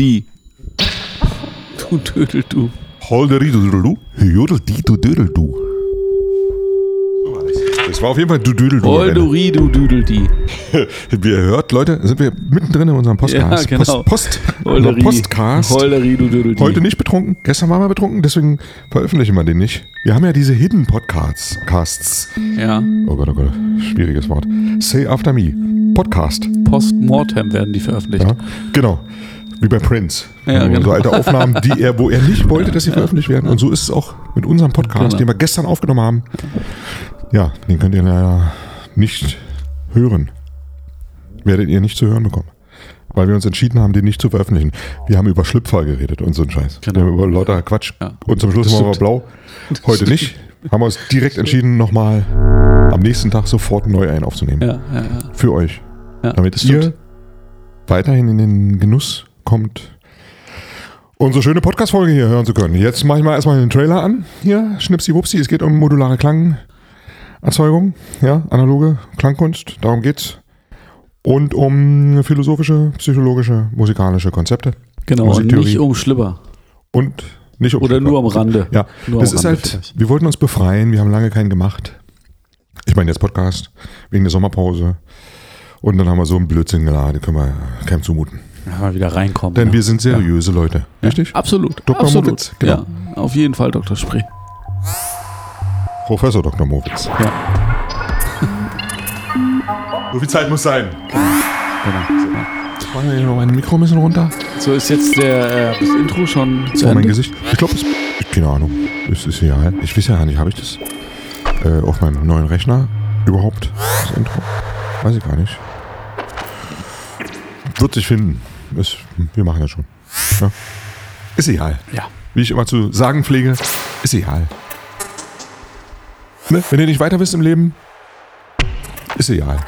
die. Du Dödel, du. Holderidu, jodel die, du dödel du. Das war auf jeden Fall du dödel du. Holderi, du Düdel, die. Wie ihr hört, Leute, sind wir mittendrin in unserem Podcast. Ja, genau. Post, Post. Postcast. Holderi, du Düdel, die. Heute nicht betrunken, gestern waren wir betrunken, deswegen veröffentlichen wir den nicht. Wir haben ja diese Hidden Podcasts. Casts. Ja. Oh Gott, oh Gott, schwieriges Wort. Say After Me. Podcast. Postmortem werden die veröffentlicht. Ja, genau. Wie bei Prince. Ja, so, genau. so alte Aufnahmen, die er, wo er nicht wollte, dass sie veröffentlicht werden. Und so ist es auch mit unserem Podcast, Genau. den wir gestern aufgenommen haben. Ja, den könnt ihr leider nicht hören. Werdet ihr nicht zu hören bekommen. Weil wir uns entschieden haben, den nicht zu veröffentlichen. Wir haben über Schlüpfer geredet und so einen Scheiß. Genau. Wir haben über lauter Quatsch. Ja. Und zum Schluss waren wir blau. Heute nicht. Haben wir uns direkt entschieden, nochmal am nächsten Tag sofort neu einen aufzunehmen. Ja, ja, ja. Für euch. ja Damit ihr weiterhin in den Genuss kommt, unsere schöne Podcast-Folge hier hören zu können. Jetzt mache ich mal erstmal den Trailer an. Hier, Schnipsi Wupsi, es geht um modulare Klangerzeugung, ja, analoge Klangkunst, darum geht's. Und um philosophische, psychologische, musikalische Konzepte. Genau, und nicht um Schlipper. Und nicht um Oder Schlipper. nur am Rande. Ja, Nur das ist Rande halt, vielleicht. wir wollten uns befreien, wir haben lange keinen gemacht. Ich meine jetzt Podcast, wegen der Sommerpause. Und dann haben wir so einen Blödsinn geladen, können wir keinem zumuten. Ja, mal wieder reinkommen. Denn ne? wir sind seriöse Leute, richtig? Absolut. Dr. Absolut. Mowitz, genau. Ja, auf jeden Fall Dr. Spree. Professor Dr. Mowitz. Ja, So viel Zeit muss sein. genau. Machen wir hier noch mein Mikro ein bisschen runter? So ist jetzt der, äh, das Intro schon zu Vor mein. Gesicht. Ich glaube, es. Keine Ahnung. Es ist egal. Ich weiß ja gar nicht, habe ich das äh, auf meinem neuen Rechner überhaupt? Das Intro? Weiß ich gar nicht. Wird sich finden. Es, wir machen das schon. Ja. Ist egal. Ja. Wie ich immer zu sagen pflege, ist egal. Ne? Wenn ihr nicht weiter wisst im Leben, ist egal.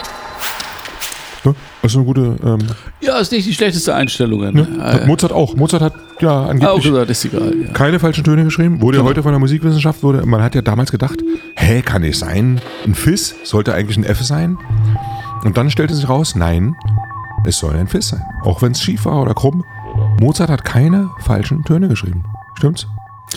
Ne? Das ist eine gute. Ähm, Ja, ist nicht die schlechteste Einstellung. ne? Ne? Äh, Mozart auch. Mozart hat ja auch angeblich gesagt, ist egal. Ja. keine falschen Töne geschrieben. Wurde Genau. ja heute von der Musikwissenschaft, wurde, man hat ja damals gedacht, hä, kann nicht sein. Ein Fis sollte eigentlich ein F sein. Und dann stellte sich raus, nein, es soll ein Fis sein. Auch wenn es schief war oder krumm. Mozart hat keine falschen Töne geschrieben. Stimmt's?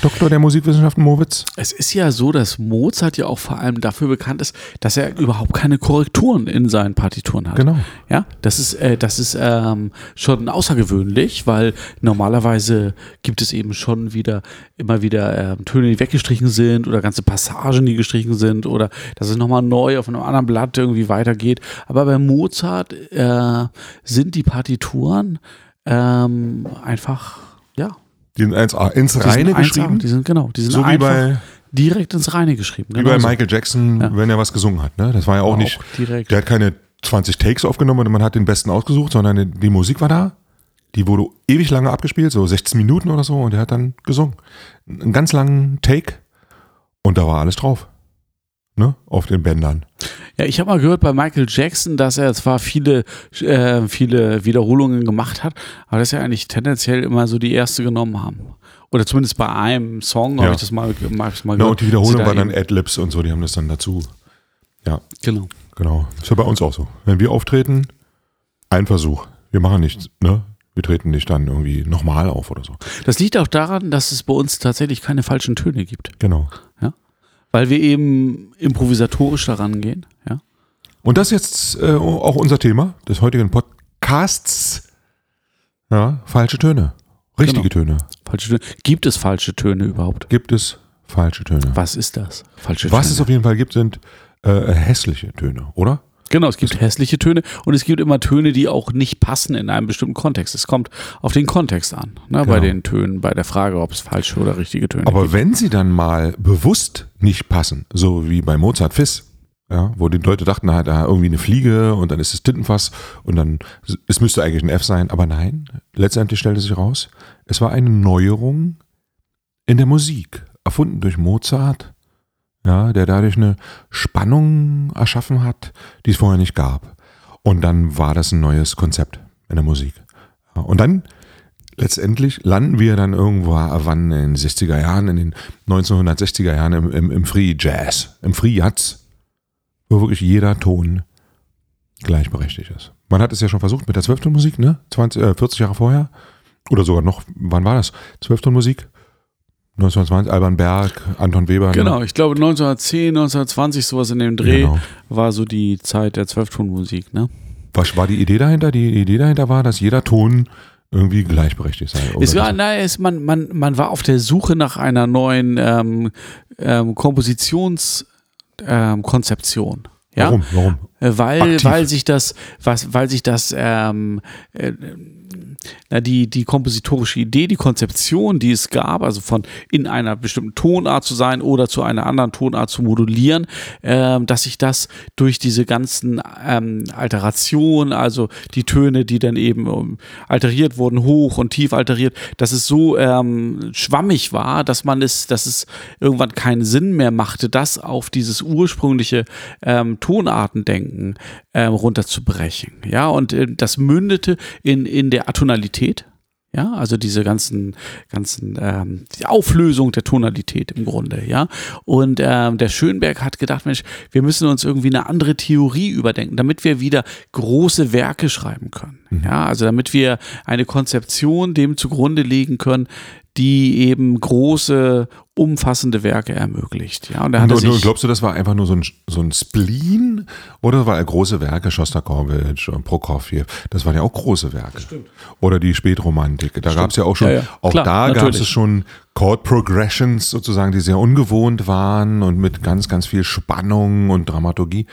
Doktor der Musikwissenschaften Mowitz? Es ist ja so, dass Mozart ja auch vor allem dafür bekannt ist, dass er überhaupt keine Korrekturen in seinen Partituren hat. Genau. Ja, das ist, äh, das ist ähm, schon außergewöhnlich, weil normalerweise gibt es eben schon wieder immer wieder ähm, Töne, die weggestrichen sind oder ganze Passagen, die gestrichen sind oder dass es nochmal neu auf einem anderen Blatt irgendwie weitergeht. Aber bei Mozart äh, sind die Partituren ähm, einfach, Die sind 1A ins Reine sind 1A, geschrieben. Die sind genau, die sind So einfach bei, direkt ins Reine geschrieben. wie bei genauso. Michael Jackson, Ja. wenn er was gesungen hat. Ne? Das war ja auch Auch nicht. direkt. Der hat keine 20 Takes aufgenommen und man hat den besten ausgesucht, sondern die- die Musik war da. Die wurde ewig lange abgespielt, so 16 Minuten oder so, und er hat dann gesungen. Einen ganz langen Take und da war alles drauf. Ne? Auf den Bändern. Ja, ich habe mal gehört bei Michael Jackson, dass er zwar viele, äh, viele Wiederholungen gemacht hat, aber dass er eigentlich tendenziell immer so die erste genommen haben. Oder zumindest bei einem Song Ja. habe ich das mal, mal, mal Ja, und die Wiederholung da dann eben- Adlibs und so, die haben das dann dazu. Ja, Genau. genau. Ist ja bei uns auch so. Wenn wir auftreten, ein Versuch. Wir machen nichts, ne? Wir treten nicht dann irgendwie nochmal auf oder so. Das liegt auch daran, dass es bei uns tatsächlich keine falschen Töne gibt. Genau. Weil wir eben improvisatorisch daran gehen. Ja? Und das ist jetzt äh, auch unser Thema des heutigen Podcasts. Ja, falsche Töne. Richtige Töne. Falsche Töne. Gibt es falsche Töne überhaupt? Gibt es falsche Töne. Was ist das? Falsche Was Töne. es auf jeden Fall gibt, sind äh, hässliche Töne, oder? Genau, es gibt hässliche Töne und es gibt immer Töne, die auch nicht passen in einem bestimmten Kontext. Es kommt auf den Kontext an, ne, bei Genau. den Tönen, bei der Frage, ob es falsche oder richtige Töne Aber gibt. wenn sie dann mal bewusst nicht passen, so wie bei Mozart Fiss, ja, wo die Leute dachten, da hat er irgendwie eine Fliege und dann ist es Tintenfass und dann, es müsste eigentlich ein F sein, aber nein, letztendlich stellte sich raus, es war eine Neuerung in der Musik, erfunden durch Mozart, ja, der dadurch eine Spannung erschaffen hat, die es vorher nicht gab. Und dann war das ein neues Konzept in der Musik. Und dann letztendlich landen wir dann irgendwo wann in den 60er Jahren, in den 1960er Jahren im, im, im Free Jazz, im Free Jazz, wo wirklich jeder Ton gleichberechtigt ist. Man hat es ja schon versucht mit der Zwölftonmusik, ne? 20, äh, 40 Jahre vorher. Oder sogar noch, wann war das? Zwölftonmusik? 1920, Alban Berg, Anton Weber. ne? Genau, ich glaube 1910, 1920, sowas in dem Dreh Genau. war so die Zeit der Zwölftonmusik, ne? Was war die Idee dahinter? Die Idee dahinter war, dass jeder Ton irgendwie gleichberechtigt sei. oder Es war, so. na, es, man, man, man war auf der Suche nach einer neuen ähm, ähm, Kompositionskonzeption. Ähm, ja? Warum? Warum? Äh, Weil, Aktiv. weil sich das, was, weil sich das, ähm, äh, na, die, die kompositorische Idee, die Konzeption, die es gab, also von in einer bestimmten Tonart zu sein oder zu einer anderen Tonart zu modulieren, ähm, dass sich das durch diese ganzen ähm, Alterationen, also die Töne, die dann eben ähm, alteriert wurden, hoch und tief alteriert, dass es so ähm, schwammig war, dass man es, dass es irgendwann keinen Sinn mehr machte, das auf dieses ursprüngliche ähm, Tonartendenken ähm, runterzubrechen. Ja, und äh, das mündete in, in der Atonalität. Ja, also diese ganzen, ganzen, ähm, die Auflösung der Tonalität im Grunde, ja. Und ähm, der Schönberg hat gedacht, Mensch, wir müssen uns irgendwie eine andere Theorie überdenken, damit wir wieder große Werke schreiben können. Ja, also damit wir eine Konzeption dem zugrunde legen können, die eben große, umfassende Werke ermöglicht. Ja, und da hat Und, und, sich, glaubst du, das war einfach nur so ein, so ein Spleen? Oder war er große Werke, Schostakowitsch und Prokofjew? Das waren ja auch große Werke. Oder die Spätromantik. Da gab es ja auch schon, Ja, ja. auch Klar, da gab es schon Chord Progressions sozusagen, die sehr ungewohnt waren und mit ganz, ganz viel Spannung und Dramaturgie.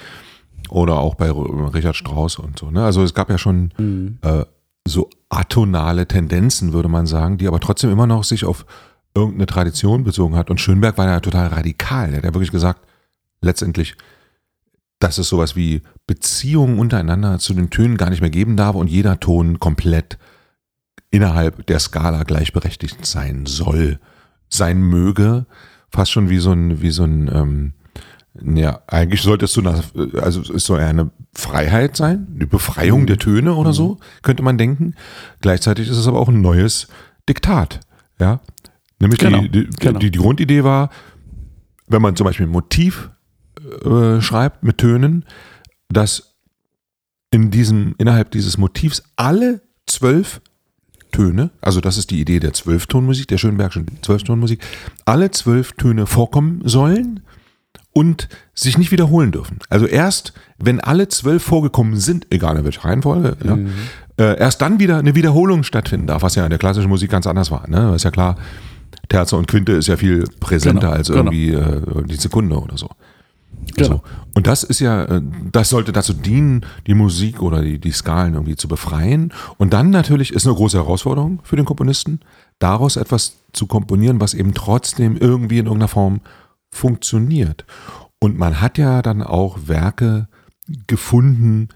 Oder auch bei Richard Strauss und so. Ne? Also es gab ja schon Mhm. äh, so atonale Tendenzen, würde man sagen, die aber trotzdem immer noch sich auf irgendeine Tradition bezogen hat. Und Schönberg war ja total radikal. Der hat ja wirklich gesagt, letztendlich, dass es sowas wie Beziehungen untereinander zu den Tönen gar nicht mehr geben darf und jeder Ton komplett innerhalb der Skala gleichberechtigt sein soll, sein möge. Fast schon wie so ein, wie so ein, ähm, ja, eigentlich sollte es so eine, also es soll eine Freiheit sein, die Befreiung der Töne oder so, könnte man denken. Gleichzeitig ist es aber auch ein neues Diktat, ja. Nämlich Genau, die, die, genau. die, die Grundidee war, wenn man zum Beispiel ein Motiv äh, schreibt mit Tönen, dass in diesem, innerhalb dieses Motivs alle zwölf Töne, also das ist die Idee der Zwölftonmusik, der Schönbergschen Zwölftonmusik, alle zwölf Töne vorkommen sollen und sich nicht wiederholen dürfen. Also erst, wenn alle zwölf vorgekommen sind, egal in welcher Reihenfolge, ja, äh, erst dann wieder eine Wiederholung stattfinden darf, was ja in der klassischen Musik ganz anders war. Ne? Ist ja klar, Terze und Quinte ist ja viel präsenter Genau, als genau. irgendwie äh, die Sekunde oder so. Genau. So. Und das ist ja, äh, das sollte dazu dienen, die Musik oder die, die Skalen irgendwie zu befreien. Und dann natürlich ist eine große Herausforderung für den Komponisten, daraus etwas zu komponieren, was eben trotzdem irgendwie in irgendeiner Form funktioniert. Und man hat ja dann auch Werke gefunden,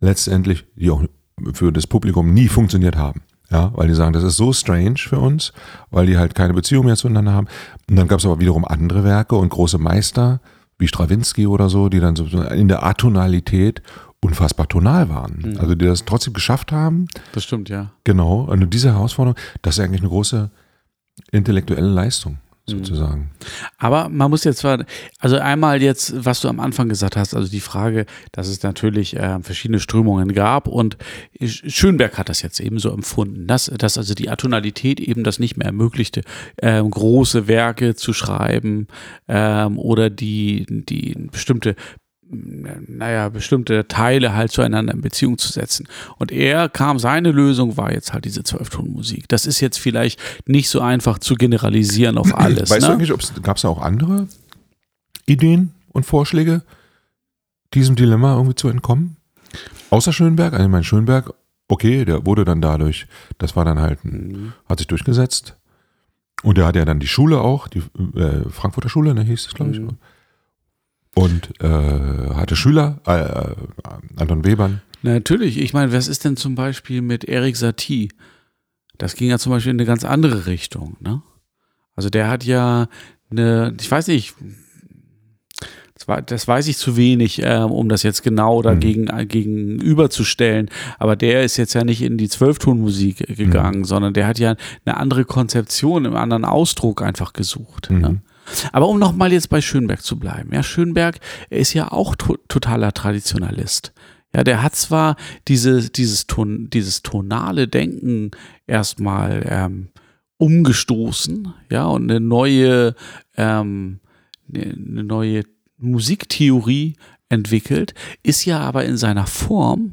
letztendlich, die auch für das Publikum nie funktioniert haben. Ja, weil die sagen, das ist so strange für uns, weil die halt keine Beziehung mehr zueinander haben. Und dann gab es aber wiederum andere Werke und große Meister, wie Stravinsky oder so, die dann in der Atonalität unfassbar tonal waren. Also die das trotzdem geschafft haben. das stimmt, ja. Genau. Und diese Herausforderung, das ist eigentlich eine große intellektuelle Leistung, sozusagen. Aber man muss jetzt zwar, also einmal jetzt, was du am Anfang gesagt hast, also die Frage, dass es natürlich äh, verschiedene Strömungen gab und Sch- Schönberg hat das jetzt eben so empfunden, dass, dass also die Atonalität eben das nicht mehr ermöglichte, ähm, große Werke zu schreiben ähm, oder die, die bestimmte naja, bestimmte Teile halt zueinander in Beziehung zu setzen. Und er kam, seine Lösung war jetzt halt diese Zwölftonmusik. Das ist jetzt vielleicht nicht so einfach zu generalisieren auf alles. weißt ne? du eigentlich, gab es da auch andere Ideen und Vorschläge, diesem Dilemma irgendwie zu entkommen? Außer Schönberg, also ich meine Schönberg, okay, der wurde dann dadurch, das war dann halt, ein, hat sich durchgesetzt. Und der hatte ja dann die Schule auch, die äh, Frankfurter Schule, ne, hieß es, glaube ich. Mhm. Und äh, hatte Schüler, äh, äh, Anton Webern. Natürlich, ich meine, was ist denn zum Beispiel mit Erik Satie? Das ging ja zum Beispiel in eine ganz andere Richtung, ne? Also der hat ja eine, ich weiß nicht, das, weiß ich zu wenig, ähm, um das jetzt genau dagegen äh, gegenüberzustellen. Aber der ist jetzt ja nicht in die Zwölftonmusik äh, gegangen, sondern der hat ja eine andere Konzeption, einen anderen Ausdruck einfach gesucht. Ne? Aber um nochmal jetzt bei Schönberg zu bleiben. Ja, Schönberg ist ja auch to totaler Traditionalist. Ja, der hat zwar diese, dieses, Ton, dieses tonale Denken erstmal ähm, umgestoßen, ja, und eine neue, ähm, eine neue Musiktheorie entwickelt, ist ja aber in seiner Form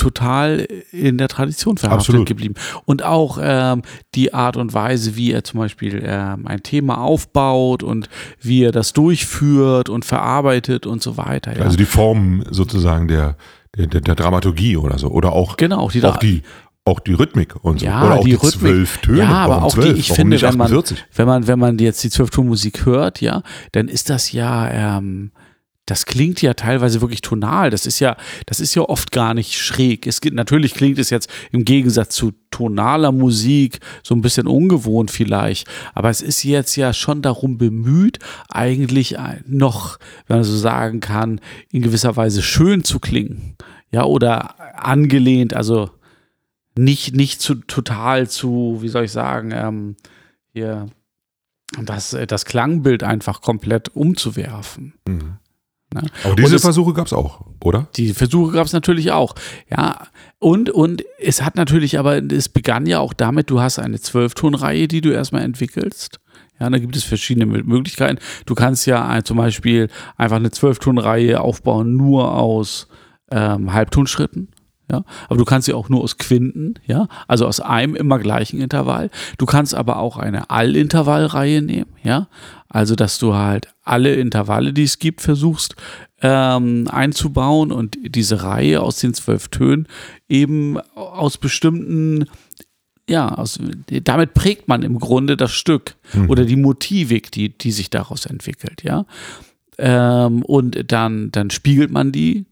total in der Tradition verhaftet Absolut. geblieben. Und auch ähm, die Art und Weise, wie er zum Beispiel ähm, ein Thema aufbaut und wie er das durchführt und verarbeitet und so weiter. Ja. Also die Form sozusagen der, der, der, Dramaturgie oder so. Oder auch, genau, die auch, die, auch die Rhythmik und so. Ja, oder auch die die, zwölf Töne. Ja, aber Warum auch zwölf? die, ich Warum finde, wenn man, 48? wenn man, wenn man jetzt die Zwölftonmusik hört, ja, dann ist das ja, ähm, das klingt ja teilweise wirklich tonal. Das ist ja, das ist ja oft gar nicht schräg. Es gibt, natürlich klingt es jetzt im Gegensatz zu tonaler Musik so ein bisschen ungewohnt vielleicht. Aber es ist jetzt ja schon darum bemüht, eigentlich noch, wenn man so sagen kann, in gewisser Weise schön zu klingen. Ja, oder angelehnt, also nicht, nicht zu total zu, wie soll ich sagen, ähm, hier das, das Klangbild einfach komplett umzuwerfen. Mhm. Ne? Aber diese es- Versuche gab es auch, oder? Die Versuche gab es natürlich auch. Ja, und, und es hat natürlich, aber es begann ja auch damit, du hast eine Zwölftonreihe, die du erstmal entwickelst. Ja, da gibt es verschiedene Mö- Möglichkeiten. Du kannst ja äh, zum Beispiel einfach eine Zwölftonreihe aufbauen, nur aus ähm, Halbtonschritten. Ja, aber du kannst sie auch nur aus Quinten, ja, also aus einem immer gleichen Intervall. Du kannst aber auch eine Allintervallreihe nehmen, ja, also dass du halt alle Intervalle, die es gibt, versuchst ähm, einzubauen und diese Reihe aus den zwölf Tönen eben aus bestimmten ja, aus, damit prägt man im Grunde das Stück oder die Motivik, die, die sich daraus entwickelt, ja. Ähm, und dann, dann spiegelt man die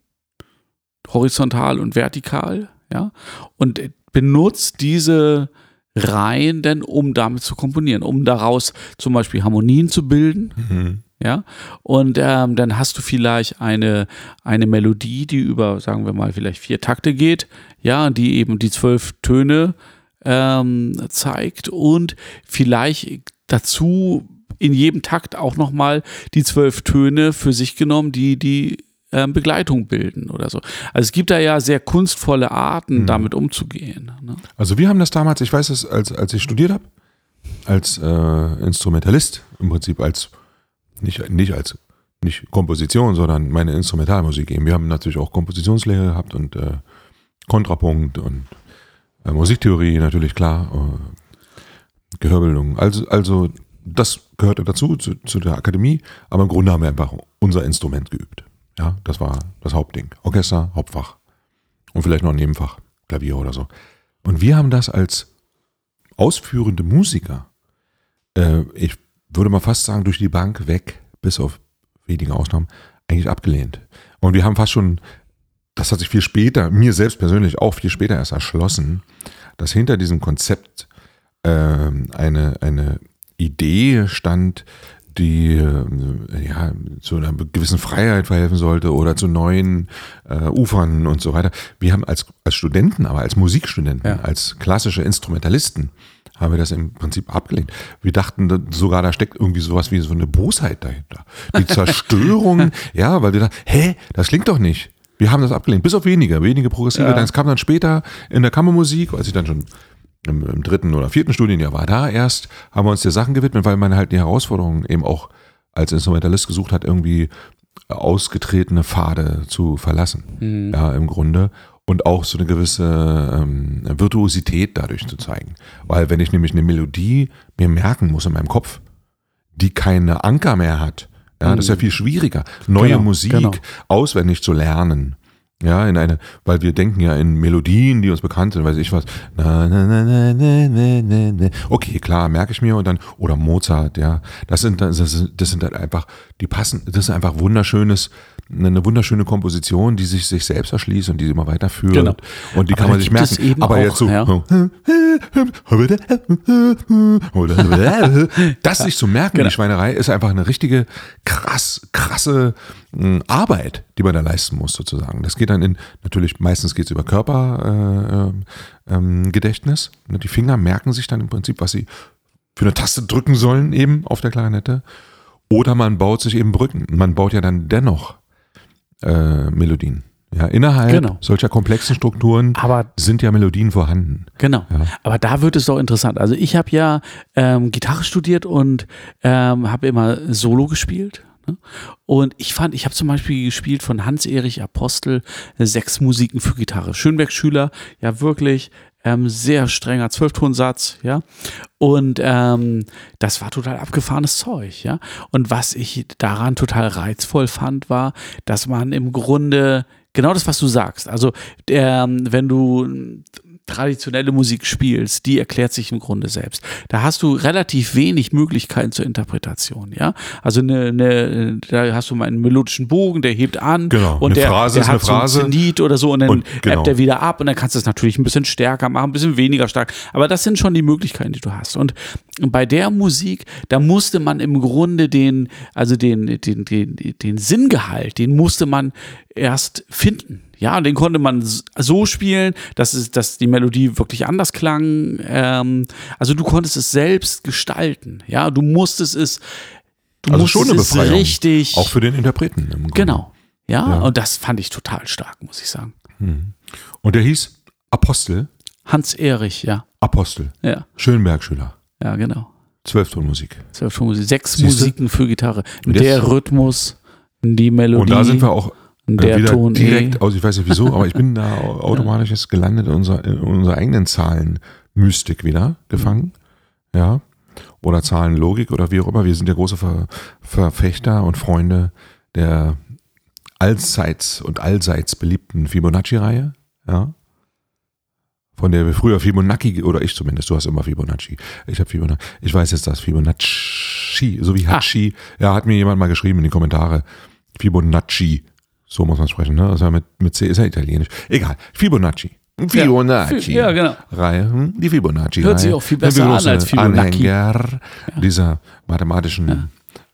horizontal und vertikal, ja, und benutzt diese Reihen dann, um damit zu komponieren, um daraus zum Beispiel Harmonien zu bilden, Mhm. ja, und ähm, dann hast du vielleicht eine, eine Melodie, die über, sagen wir mal, vielleicht vier Takte geht, ja, die eben die zwölf Töne ähm, zeigt und vielleicht dazu in jedem Takt auch nochmal die zwölf Töne für sich genommen, die die ähm, Begleitung bilden oder so. Also es gibt da ja sehr kunstvolle Arten, damit umzugehen. Ne? Also wir haben das damals, ich weiß es, als, als ich studiert habe, als äh, Instrumentalist, im Prinzip als, nicht, nicht als, nicht Komposition, sondern meine Instrumentalmusik eben. Wir haben natürlich auch Kompositionslehre gehabt und äh, Kontrapunkt und äh, Musiktheorie natürlich klar, äh, Gehörbildung. Also, also das gehörte dazu, zu, zu der Akademie, aber im Grunde haben wir einfach unser Instrument geübt. Ja, das war das Hauptding. Orchester, Hauptfach. Und vielleicht noch ein Nebenfach, Klavier oder so. Und wir haben das als ausführende Musiker, äh, ich würde mal fast sagen, durch die Bank weg, bis auf wenige Ausnahmen, eigentlich abgelehnt. Und wir haben fast schon, das hat sich viel später, mir selbst persönlich auch viel später erst erschlossen, dass hinter diesem Konzept ähm, eine, eine Idee stand, die äh, ja zu einer gewissen Freiheit verhelfen sollte oder zu neuen äh, Ufern und so weiter. Wir haben als, als Studenten, aber als Musikstudenten, Ja. als klassische Instrumentalisten, haben wir das im Prinzip abgelehnt. Wir dachten da- sogar, da steckt irgendwie sowas wie so eine Bosheit dahinter. Die Zerstörung, ja, weil wir dachten, hä, das klingt doch nicht. Wir haben das abgelehnt, bis auf wenige, wenige progressive. Ja. Dann, es kam dann später in der Kammermusik, als ich dann schon im, im dritten oder vierten Studienjahr war, da erst haben wir uns der Sachen gewidmet, weil man halt die Herausforderungen eben auch als Instrumentalist gesucht hat, irgendwie ausgetretene Pfade zu verlassen. Ja, im Grunde. Und auch so eine gewisse ähm, Virtuosität dadurch zu zeigen. Weil wenn ich nämlich eine Melodie mir merken muss in meinem Kopf, die keine Anker mehr hat, ja, das ist ja viel schwieriger, neue Genau, Musik genau. auswendig zu lernen. Ja, in eine, weil wir denken ja in Melodien, die uns bekannt sind, weiß ich was. Na, na, na, na, na, na, na. Okay, klar, merke ich mir und dann, oder Mozart, ja. Das sind, das sind, das sind halt einfach, die passen, das ist einfach wunderschönes, eine wunderschöne Komposition, die sich sich selbst erschließt und die immer weiterführt. Genau. Und die Aber kann man sich merken. Aber auch, jetzt so, ja. das sich zu merken, Genau. die Schweinerei, ist einfach eine richtige krass, krasse mh, Arbeit, die man da leisten muss, sozusagen. Das geht dann in, natürlich, meistens geht es über Körpergedächtnis. Äh, ähm, Gedächtnis. Ne, die Finger merken sich dann im Prinzip, was sie für eine Taste drücken sollen, eben auf der Klarinette. Oder man baut sich eben Brücken. Man baut ja dann dennoch äh, Melodien. Ja, innerhalb Genau. solcher komplexen Strukturen Aber sind ja Melodien vorhanden. Genau. Ja. Aber da wird es doch interessant. Also ich habe ja ähm, Gitarre studiert und ähm, habe immer Solo gespielt. Ne? Und ich fand, ich habe zum Beispiel gespielt von Hans-Erich Apostel äh, sechs Musiken für Gitarre. Schönberg-Schüler, ja wirklich ähm, sehr strenger Zwölftonsatz, ja. Und ähm, das war total abgefahrenes Zeug, ja. Und was ich daran total reizvoll fand, war, dass man im Grunde genau das, was du sagst. Also, der, wenn du traditionelle Musik spielst, die erklärt sich im Grunde selbst. Da hast du relativ wenig Möglichkeiten zur Interpretation, ja. Also eine, eine, da hast du mal einen melodischen Bogen, der hebt an Genau, und der, Phrase der ist hat eine Phrase. so ein Zenit oder so und dann Und genau. ebbt er wieder ab und dann kannst du es natürlich ein bisschen stärker machen, ein bisschen weniger stark. Aber das sind schon die Möglichkeiten, die du hast. Und bei der Musik, da musste man im Grunde den, also den, den, den, den Sinngehalt, den musste man erst finden. Ja, und den konnte man so spielen, dass, es, dass die Melodie wirklich anders klang. Ähm, also du konntest es selbst gestalten. Ja, du musstest es, du Also musstest schon eine es Befreiung. richtig. Auch für den Interpreten. genau. Ja, Ja. und das fand ich total stark, muss ich sagen. Und der hieß Apostel. Hans Erich, ja. Apostel. Ja, Schönberg-Schüler. ja, genau. Zwölftonmusik. Zwölf Musik, sechs Siehste? Musiken für Gitarre. Der Rhythmus, die Melodie. Und da sind wir auch der wieder Ton eh. direkt, aus, ich weiß nicht wieso, aber ich bin da automatisch jetzt gelandet in unserer, in unserer eigenen Zahlenmystik wieder gefangen. Ja. Oder Zahlenlogik oder wie auch immer. Wir sind ja große Ver, Verfechter und Freunde der allseits und allseits beliebten Fibonacci-Reihe. Ja. Von der wir früher Fibonacci, oder ich zumindest, du hast immer Fibonacci. Ich habe Fibonacci. Ich weiß jetzt das Fibonacci, so wie Ah. Hachi. Ja, hat mir jemand mal geschrieben in die Kommentare. Fibonacci. So muss man sprechen, ne? Das ist ja mit, mit C ist ja italienisch. Egal. Fibonacci. Fibonacci. Ja, genau. Reihe, hm? die Fibonacci. Hört sich auch viel besser an als Fibonacci. Anhänger dieser mathematischen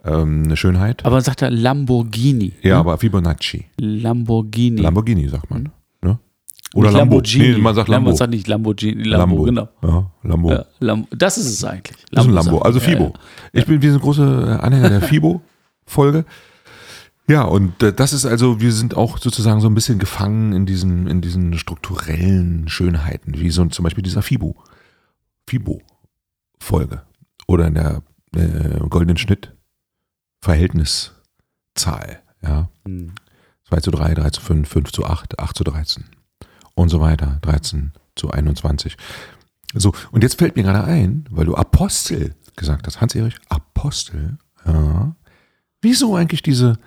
ähm, Schönheit. Aber sagt er Lamborghini. ja, ne? aber Fibonacci. Lamborghini. Lamborghini sagt man. Ne? Oder Nicht Lambo. Lamborghini. Nee, man sagt Lambo. Man sagt nicht Lamborghini. Lambo, genau. Ja, Lambo. Ja, Lam das ist es eigentlich. Das ist ein Lambo, also ja, Fibo. ja. Ich bin, wir sind große Anhänger der Fibo-Folge. Ja, und äh, das ist also, wir sind auch sozusagen so ein bisschen gefangen in diesen, in diesen strukturellen Schönheiten, wie so zum Beispiel dieser Fibo. Fibo-Folge. Oder in der äh, goldenen Schnitt Verhältniszahl. Ja. Hm. 2 zu 3, 3 zu 5, 5 zu 8, 8 zu 13 und so weiter, 13 zu 21. So, und jetzt fällt mir gerade ein, weil du Apostel gesagt hast, Hans-Erich, Apostel, ja. Wieso eigentlich diese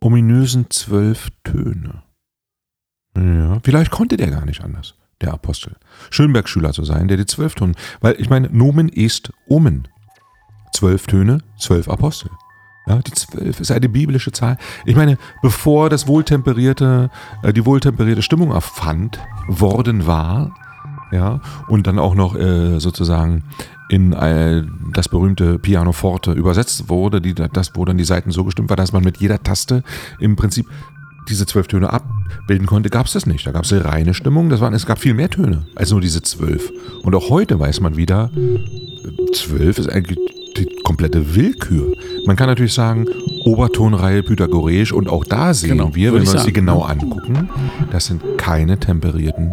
ominösen zwölf Töne? Ja, vielleicht konnte der gar nicht anders, der Apostel. Schönberg-Schüler zu sein, der die zwölf Töne, weil ich meine, Nomen est Omen. Zwölf Töne, zwölf Apostel. Ja, die zwölf ist eine biblische Zahl. Ich meine, bevor das wohltemperierte, äh, die wohltemperierte Stimmung erfand worden war, ja, und dann auch noch äh, sozusagen in äh, das berühmte Pianoforte übersetzt wurde, die, das, wo dann die Seiten so gestimmt war, dass man mit jeder Taste im Prinzip diese zwölf Töne abbilden konnte, gab es das nicht. Da gab es eine reine Stimmung. Das waren, es gab viel mehr Töne als nur diese zwölf. Und auch heute weiß man wieder, zwölf ist eigentlich die komplette Willkür. Man kann natürlich sagen, Obertonreihe pythagoreisch und auch da sehen Genau, wir, wenn wir uns die genau angucken, das sind keine temperierten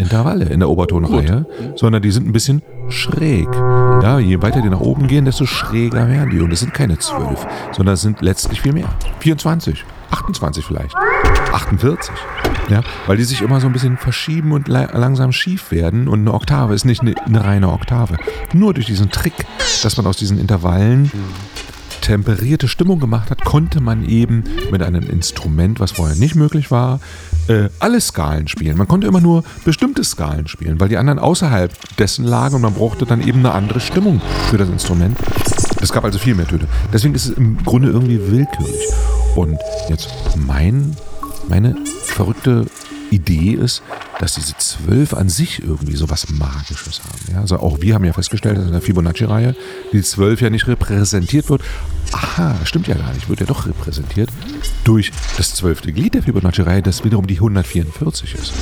Intervalle in der Obertonreihe, sondern die sind ein bisschen schräg. Ja, je weiter die nach oben gehen, desto schräger werden die. Und es sind keine zwölf, sondern es sind letztlich viel mehr. 24, 28 vielleicht, 48. Ja, weil die sich immer so ein bisschen verschieben und la langsam schief werden. Und eine Oktave ist nicht eine, eine reine Oktave. Nur durch diesen Trick, dass man aus diesen Intervallen temperierte Stimmung gemacht hat, konnte man eben mit einem Instrument, was vorher nicht möglich war, äh, alle Skalen spielen. Man konnte immer nur bestimmte Skalen spielen, weil die anderen außerhalb dessen lagen und man brauchte dann eben eine andere Stimmung für das Instrument. Es gab also viel mehr Töne. Deswegen ist es im Grunde irgendwie willkürlich. Und jetzt mein, meine verrückte Idee ist, dass diese zwölf an sich irgendwie so was Magisches haben. Ja, also auch wir haben ja festgestellt, dass in der Fibonacci-Reihe die zwölf ja nicht repräsentiert wird. Aha, stimmt ja gar nicht, wird ja doch repräsentiert durch das zwölfte Glied der Fibonacci-Reihe, das wiederum die 144 ist.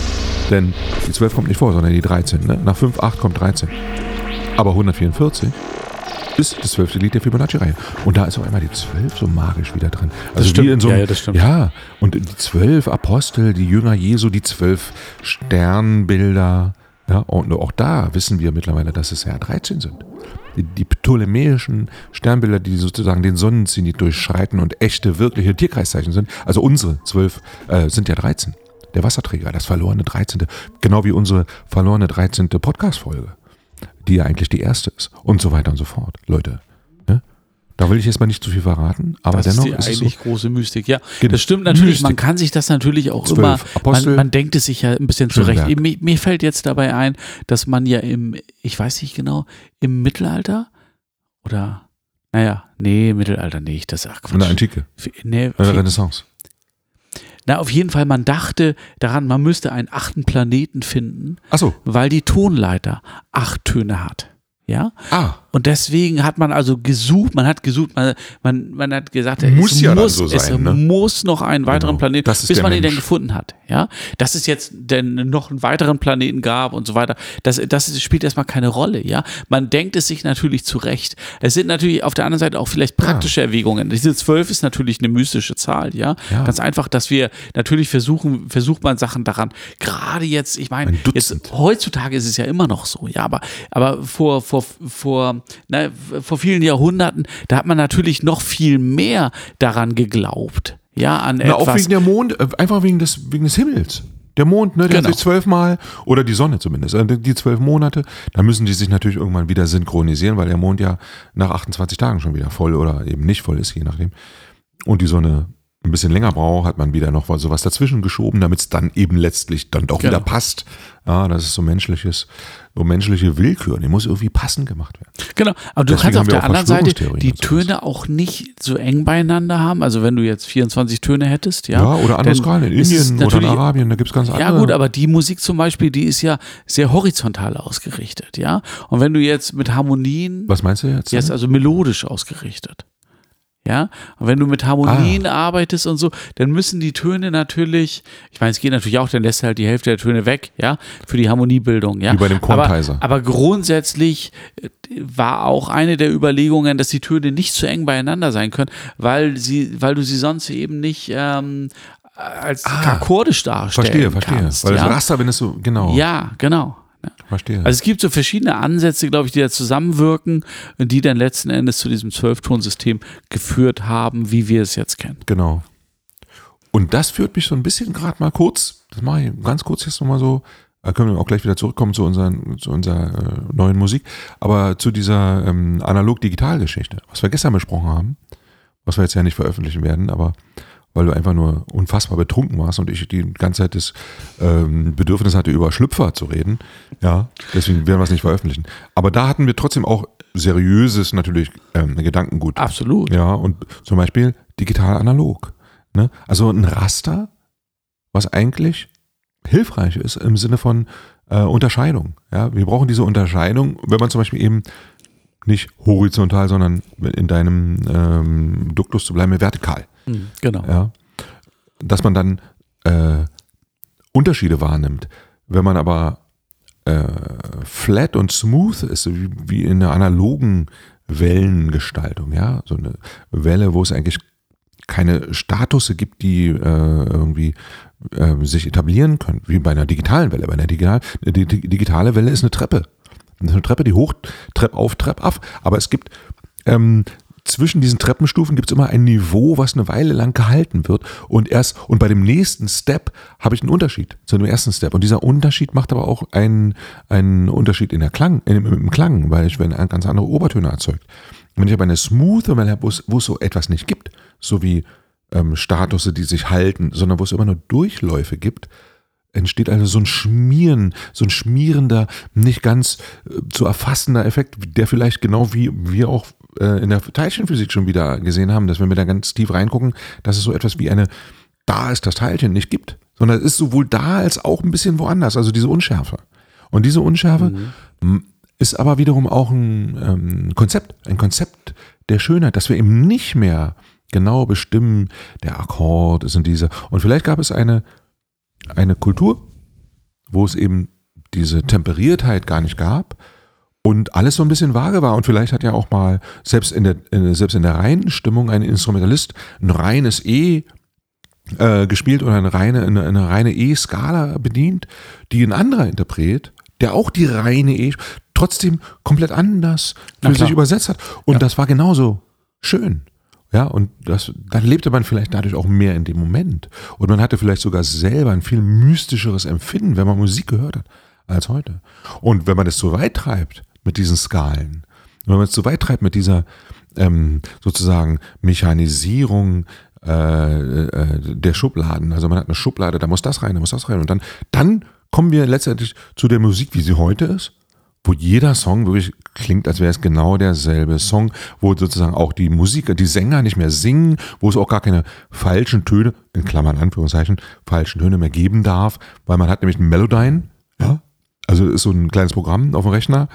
Denn die 12 kommt nicht vor, sondern die 13. Ne? Nach 5, 8 kommt 13. Aber 144 ist das zwölfte Lied der Fibonacci-Reihe. Und da ist auch immer die zwölf so magisch wieder drin. Also stimmt. wie in so einem, Ja, ja, das stimmt. Ja, und die zwölf Apostel, die Jünger Jesu, die zwölf Sternbilder. Ja, und auch da wissen wir mittlerweile, dass es ja 13 sind. Die, die ptolemäischen Sternbilder, die sozusagen den Sonnenzenit durchschreiten und echte, wirkliche Tierkreiszeichen sind, also unsere zwölf, äh, sind ja 13. Der Wasserträger, das verlorene 13. Genau wie unsere verlorene 13. Podcast-Folge, die ja eigentlich die erste ist und so weiter und so fort. Leute, ne? da will ich jetzt mal nicht zu viel verraten, aber Das dennoch ist die ist es so. eigentlich große Mystik. Ja, Genau. das stimmt natürlich. Mystik. Man kann sich das natürlich auch Zwölf immer, Apostel. man, man denkt es sich ja ein bisschen zurecht. Mir, mir fällt jetzt dabei ein, dass man ja im, ich weiß nicht genau, im Mittelalter oder, naja, nee, Mittelalter nicht, das ach In der Quatsch. Antike, Nee, in der Renaissance. Na, auf jeden Fall, man dachte daran, man müsste einen achten Planeten finden, Achso, weil die Tonleiter acht Töne hat. Ja? ah, Und deswegen hat man also gesucht, man hat gesucht, man, man, man hat gesagt, Muss es ja muss, so es sein, ne? muss noch einen weiteren Genau. Planeten, bis man ihn dann Mensch. gefunden hat. Ja, dass es jetzt denn noch einen weiteren Planeten gab und so weiter, das, das spielt erstmal keine Rolle. Ja, man denkt es sich natürlich zurecht. Es sind natürlich auf der anderen Seite auch vielleicht praktische Erwägungen. Diese zwölf ist natürlich eine mystische Zahl. Ja? Ja. ganz einfach, dass wir natürlich versuchen, versucht man Sachen daran. Gerade jetzt, ich meine, Ein jetzt heutzutage ist es ja immer noch so, ja, aber, aber vor, vor, vor, na, vor vielen Jahrhunderten, da hat man natürlich noch viel mehr daran geglaubt. Ja, an Na, auch etwas. wegen der Mond, äh, einfach wegen des, wegen des Himmels. Der Mond, ne, der Genau. hat sich zwölfmal, oder die Sonne zumindest, äh, die zwölf Monate, da müssen die sich natürlich irgendwann wieder synchronisieren, weil der Mond ja nach 28 Tagen schon wieder voll oder eben nicht voll ist, je nachdem. Und die Sonne ein bisschen länger braucht, hat man wieder noch sowas dazwischen geschoben, damit es dann eben letztlich dann doch Genau. wieder passt. Ja, das ist so menschliches, so menschliche Willkür, die muss irgendwie passend gemacht werden. Genau, aber du Deswegen kannst auf der anderen Seite die. Töne auch nicht so eng beieinander haben. Also wenn du jetzt 24 Töne hättest, ja. Ja, oder andere dann Skalen in Indien oder in Arabien, da gibt es ganz andere. Ja gut, aber die Musik zum Beispiel, die ist ja sehr horizontal ausgerichtet, ja. Und wenn du jetzt mit Harmonien, Was meinst du jetzt? ist also melodisch ausgerichtet. Ja, und wenn du mit Harmonien Ah. arbeitest und so, dann müssen die Töne natürlich, ich meine, es geht natürlich auch, dann lässt du halt die Hälfte der Töne weg, ja, für die Harmoniebildung, ja. Wie bei dem aber, Quantizer. aber grundsätzlich äh, war auch eine der Überlegungen, dass die Töne nicht zu eng beieinander sein können, weil sie, weil du sie sonst eben nicht ähm, als akkordisch darstellen Ah. Verstehe, verstehe. kannst. Weil ja? das Raster, wenn es so, genau. ja, genau. Ja. Verstehe. Also es gibt so verschiedene Ansätze, glaube ich, die da zusammenwirken und die dann letzten Endes zu diesem Zwölftonsystem geführt haben, wie wir es jetzt kennen. genau. Und das führt mich so ein bisschen gerade mal kurz, das mache ich ganz kurz jetzt nochmal so, da können wir auch gleich wieder zurückkommen zu, unseren, zu unserer äh, neuen Musik, aber zu dieser ähm, Analog-Digital-Geschichte, was wir gestern besprochen haben, was wir jetzt ja nicht veröffentlichen werden, aber weil du einfach nur unfassbar betrunken warst und ich die ganze Zeit das ähm, Bedürfnis hatte, über Schlüpfer zu reden. Ja, deswegen werden wir es nicht veröffentlichen. Aber da hatten wir trotzdem auch seriöses natürlich ähm, Gedankengut. Absolut. Ja, und zum Beispiel digital analog. Ne? Also ein Raster, was eigentlich hilfreich ist im Sinne von äh, Unterscheidung. Ja? Wir brauchen diese Unterscheidung, wenn man zum Beispiel eben nicht horizontal, sondern in deinem ähm, Duktus zu bleiben, vertikal. Mhm, Genau. Ja? Dass man dann äh, Unterschiede wahrnimmt. Wenn man aber äh, flat und smooth ist, wie, wie in einer analogen Wellengestaltung, ja, so eine Welle, wo es eigentlich keine Statusse gibt, die äh, irgendwie äh, sich etablieren können, wie bei einer digitalen Welle. Bei einer digital, die, die digitale Welle ist eine Treppe. Das ist eine Treppe, die hoch, Trepp auf, Trepp ab. Aber es gibt ähm, zwischen diesen Treppenstufen gibt es immer ein Niveau, was eine Weile lang gehalten wird. Und erst, und bei dem nächsten Step habe ich einen Unterschied zu dem ersten Step. Und dieser Unterschied macht aber auch einen, einen Unterschied in der Klang, in, im Klang, weil ich werden ganz andere Obertöne erzeugt. Wenn ich aber eine smooth Welle habe, wo es, wo es so etwas nicht gibt, so wie ähm, Statusse, die sich halten, sondern wo es immer nur Durchläufe gibt, entsteht also so ein Schmieren, so ein schmierender, nicht ganz äh, zu erfassender Effekt, der vielleicht genau wie wir auch äh, in der Teilchenphysik schon wieder gesehen haben, dass wenn wir da ganz tief reingucken, dass es so etwas wie eine, da ist das Teilchen nicht gibt, sondern es ist sowohl da als auch ein bisschen woanders, also diese Unschärfe. Und diese Unschärfe m, ist aber wiederum auch ein ähm, Konzept, ein Konzept der Schönheit, dass wir eben nicht mehr genau bestimmen, der Akkord ist in dieser. Und vielleicht gab es eine, eine Kultur, wo es eben diese Temperiertheit gar nicht gab und alles so ein bisschen vage war. Und vielleicht hat ja auch mal selbst in der, in, selbst in der reinen Stimmung ein Instrumentalist ein reines E äh, gespielt oder eine reine, eine, eine reine E-Skala bedient, die ein anderer Interpret, der auch die reine E trotzdem komplett anders für sich übersetzt hat. Und ja. das war genauso schön. Ja, und das, dann lebte man vielleicht dadurch auch mehr in dem Moment. Und man hatte vielleicht sogar selber ein viel mystischeres Empfinden, wenn man Musik gehört hat, als heute. Und wenn man es so weit treibt mit diesen Skalen, wenn man es so weit treibt mit dieser ähm, sozusagen Mechanisierung äh, äh, der Schubladen, also man hat eine Schublade, da muss das rein, da muss das rein. Und dann, dann kommen wir letztendlich zu der Musik, wie sie heute ist wo jeder Song wirklich klingt, als wäre es genau derselbe Song, wo sozusagen auch die Musiker, die Sänger nicht mehr singen, wo es auch gar keine falschen Töne, in Klammern Anführungszeichen, falschen Töne mehr geben darf, weil man hat nämlich ein Melodyne, ja, also ist so ein kleines Programm auf dem Rechner,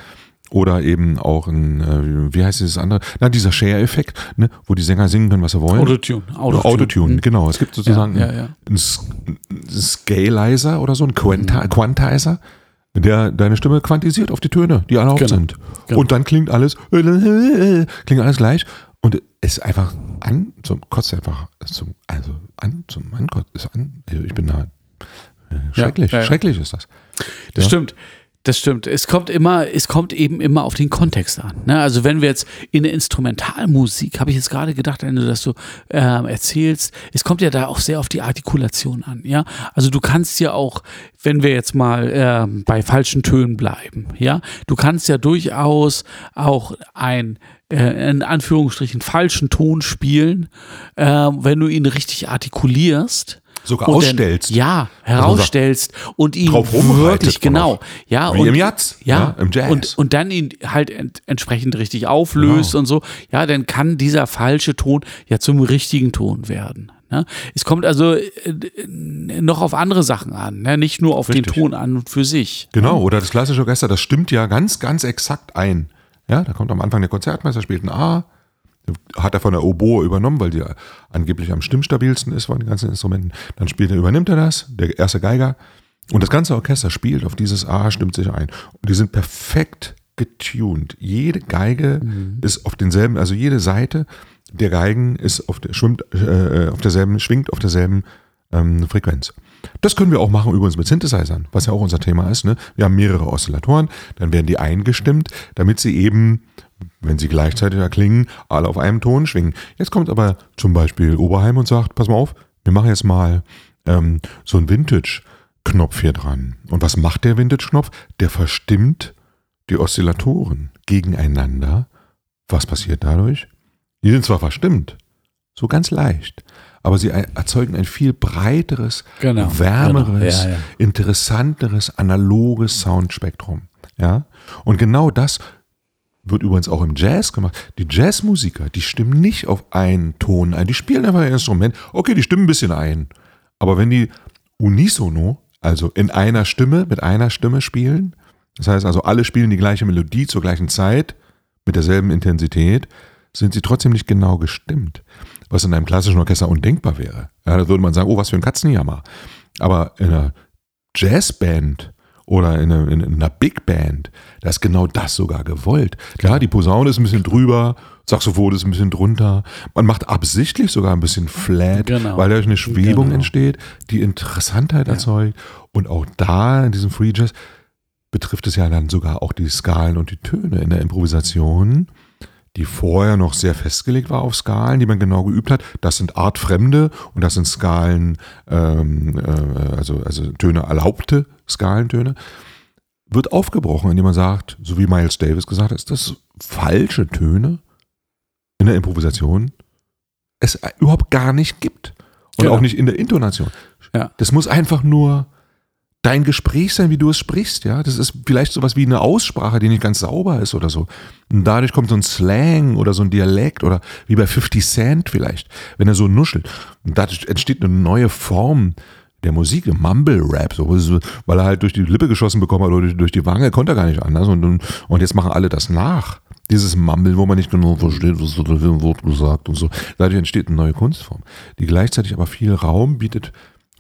oder eben auch ein, äh, wie heißt dieses andere? Na, dieser Share-Effekt, ne, wo die Sänger singen können, was sie wollen. Autotune. Autotune, Autotune mhm. genau. Es gibt sozusagen ja, ja, ja. einen Scalizer oder so, einen Quanti mhm. Quantizer der deine Stimme quantisiert auf die Töne, die erlaubt genau. sind. Genau. Und dann klingt alles, klingt alles gleich. Und es ist einfach an, zum, kotzt einfach, zum, also an, zum Mann, ist an, also ich bin da, äh, schrecklich, schrecklich ist das. Das stimmt. Das stimmt. Es kommt immer, es kommt eben immer auf den Kontext an. Ne? Also wenn wir jetzt in der Instrumentalmusik, habe ich jetzt gerade gedacht, wenn du das so äh, erzählst, es kommt ja da auch sehr auf die Artikulation an. Ja, also du kannst ja auch, wenn wir jetzt mal äh, bei falschen Tönen bleiben, ja, du kannst ja durchaus auch ein äh, in Anführungsstrichen falschen Ton spielen, äh, wenn du ihn richtig artikulierst sogar ausstellst. Dann, ja, herausstellst also und ihn wirklich, genau. Ja, Wie und, im Jazz, ja, ja, im Jazz. Und, und dann ihn halt ent, entsprechend richtig auflöst genau. und so. Ja, dann kann dieser falsche Ton ja zum richtigen Ton werden. Ne? Es kommt also äh, noch auf andere Sachen an, ne? nicht nur auf Richtig. den Ton an und für sich. Genau, oder das klassische Orchester, das stimmt ja ganz, ganz exakt ein. Ja, da kommt am Anfang der Konzertmeister, spielt ein A, hat er von der Oboe übernommen, weil die angeblich am stimmstabilsten ist von den ganzen Instrumenten. Dann spielt er, übernimmt er das, der erste Geiger. Und das ganze Orchester spielt auf dieses A, stimmt sich ein. Und die sind perfekt getuned. Jede Geige mhm. ist auf denselben, also jede Seite der Geigen ist auf der, schwimmt, äh, auf derselben, schwingt auf derselben ähm, Frequenz. Das können wir auch machen übrigens mit Synthesizern, was ja auch unser Thema ist. Ne? Wir haben mehrere Oszillatoren, dann werden die eingestimmt, damit sie eben wenn sie gleichzeitig erklingen, alle auf einem Ton schwingen. Jetzt kommt aber zum Beispiel Oberheim und sagt, pass mal auf, wir machen jetzt mal ähm, so einen Vintage-Knopf hier dran. Und was macht der Vintage-Knopf? Der verstimmt die Oszillatoren gegeneinander. Was passiert dadurch? Die sind zwar verstimmt, so ganz leicht, aber sie erzeugen ein viel breiteres, genau, wärmeres, genau. Ja, ja. interessanteres, analoges Soundspektrum. Ja? Und genau das wird übrigens auch im Jazz gemacht. Die Jazzmusiker, die stimmen nicht auf einen Ton ein. Die spielen einfach ein Instrument. Okay, die stimmen ein bisschen ein. Aber wenn die unisono, also in einer Stimme, mit einer Stimme spielen, das heißt also alle spielen die gleiche Melodie zur gleichen Zeit, mit derselben Intensität, sind sie trotzdem nicht genau gestimmt. Was in einem klassischen Orchester undenkbar wäre. Ja, da würde man sagen, oh, was für ein Katzenjammer. Aber in einer Jazzband oder in einer, in einer Big Band, da ist genau das sogar gewollt. Klar, die Posaune ist ein bisschen drüber, Saxophon ist ein bisschen drunter. Man macht absichtlich sogar ein bisschen flat, genau. weil dadurch eine Schwebung genau. entsteht, die Interessantheit ja. erzeugt. Und auch da in diesem Free Jazz betrifft es ja dann sogar auch die Skalen und die Töne in der Improvisation die vorher noch sehr festgelegt war auf Skalen, die man genau geübt hat. Das sind artfremde und das sind Skalen, ähm, äh, also, also Töne erlaubte Skalentöne. Wird aufgebrochen, indem man sagt, so wie Miles Davis gesagt hat, ist das falsche Töne in der Improvisation es überhaupt gar nicht gibt. Und genau. auch nicht in der Intonation. Ja. Das muss einfach nur dein Gespräch sein, wie du es sprichst, ja. Das ist vielleicht sowas wie eine Aussprache, die nicht ganz sauber ist oder so. Und dadurch kommt so ein Slang oder so ein Dialekt oder wie bei 50 Cent vielleicht, wenn er so nuschelt. Und dadurch entsteht eine neue Form der Musik, Mumble Rap, so, weil er halt durch die Lippe geschossen bekommen hat oder durch, durch die Wange, konnte er gar nicht anders. Und, und jetzt machen alle das nach. Dieses Mumble, wo man nicht genau versteht, was da für ein Wort gesagt und so. Dadurch entsteht eine neue Kunstform, die gleichzeitig aber viel Raum bietet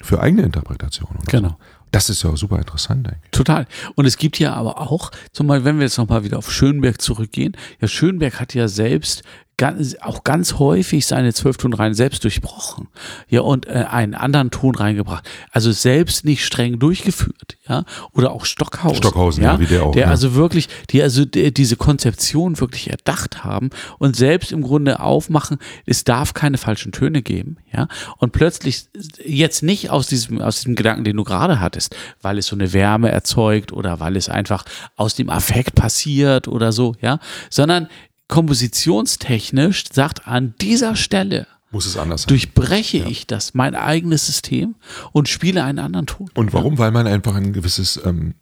für eigene Interpretationen. Genau. So. Das ist ja super interessant eigentlich. Total. Und es gibt ja aber auch, zum Beispiel, wenn wir jetzt nochmal wieder auf Schönberg zurückgehen, ja, Schönberg hat ja selbst ganz, auch ganz häufig seine Zwölftonreihen selbst durchbrochen. Ja, und äh, einen anderen Ton reingebracht. Also selbst nicht streng durchgeführt, ja. Oder auch Stockhausen. Stockhausen, ja, wie der auch, Der ne? also wirklich, die also die, diese Konzeption wirklich erdacht haben und selbst im Grunde aufmachen, es darf keine falschen Töne geben, ja. Und plötzlich jetzt nicht aus diesem, aus diesem Gedanken, den du gerade hattest, weil es so eine Wärme erzeugt oder weil es einfach aus dem Affekt passiert oder so, ja, sondern kompositionstechnisch sagt an dieser Stelle Muss es anders sein. durchbreche ich das, mein eigenes System und spiele einen anderen Ton. Und warum? Weil man einfach ein gewisses ähm,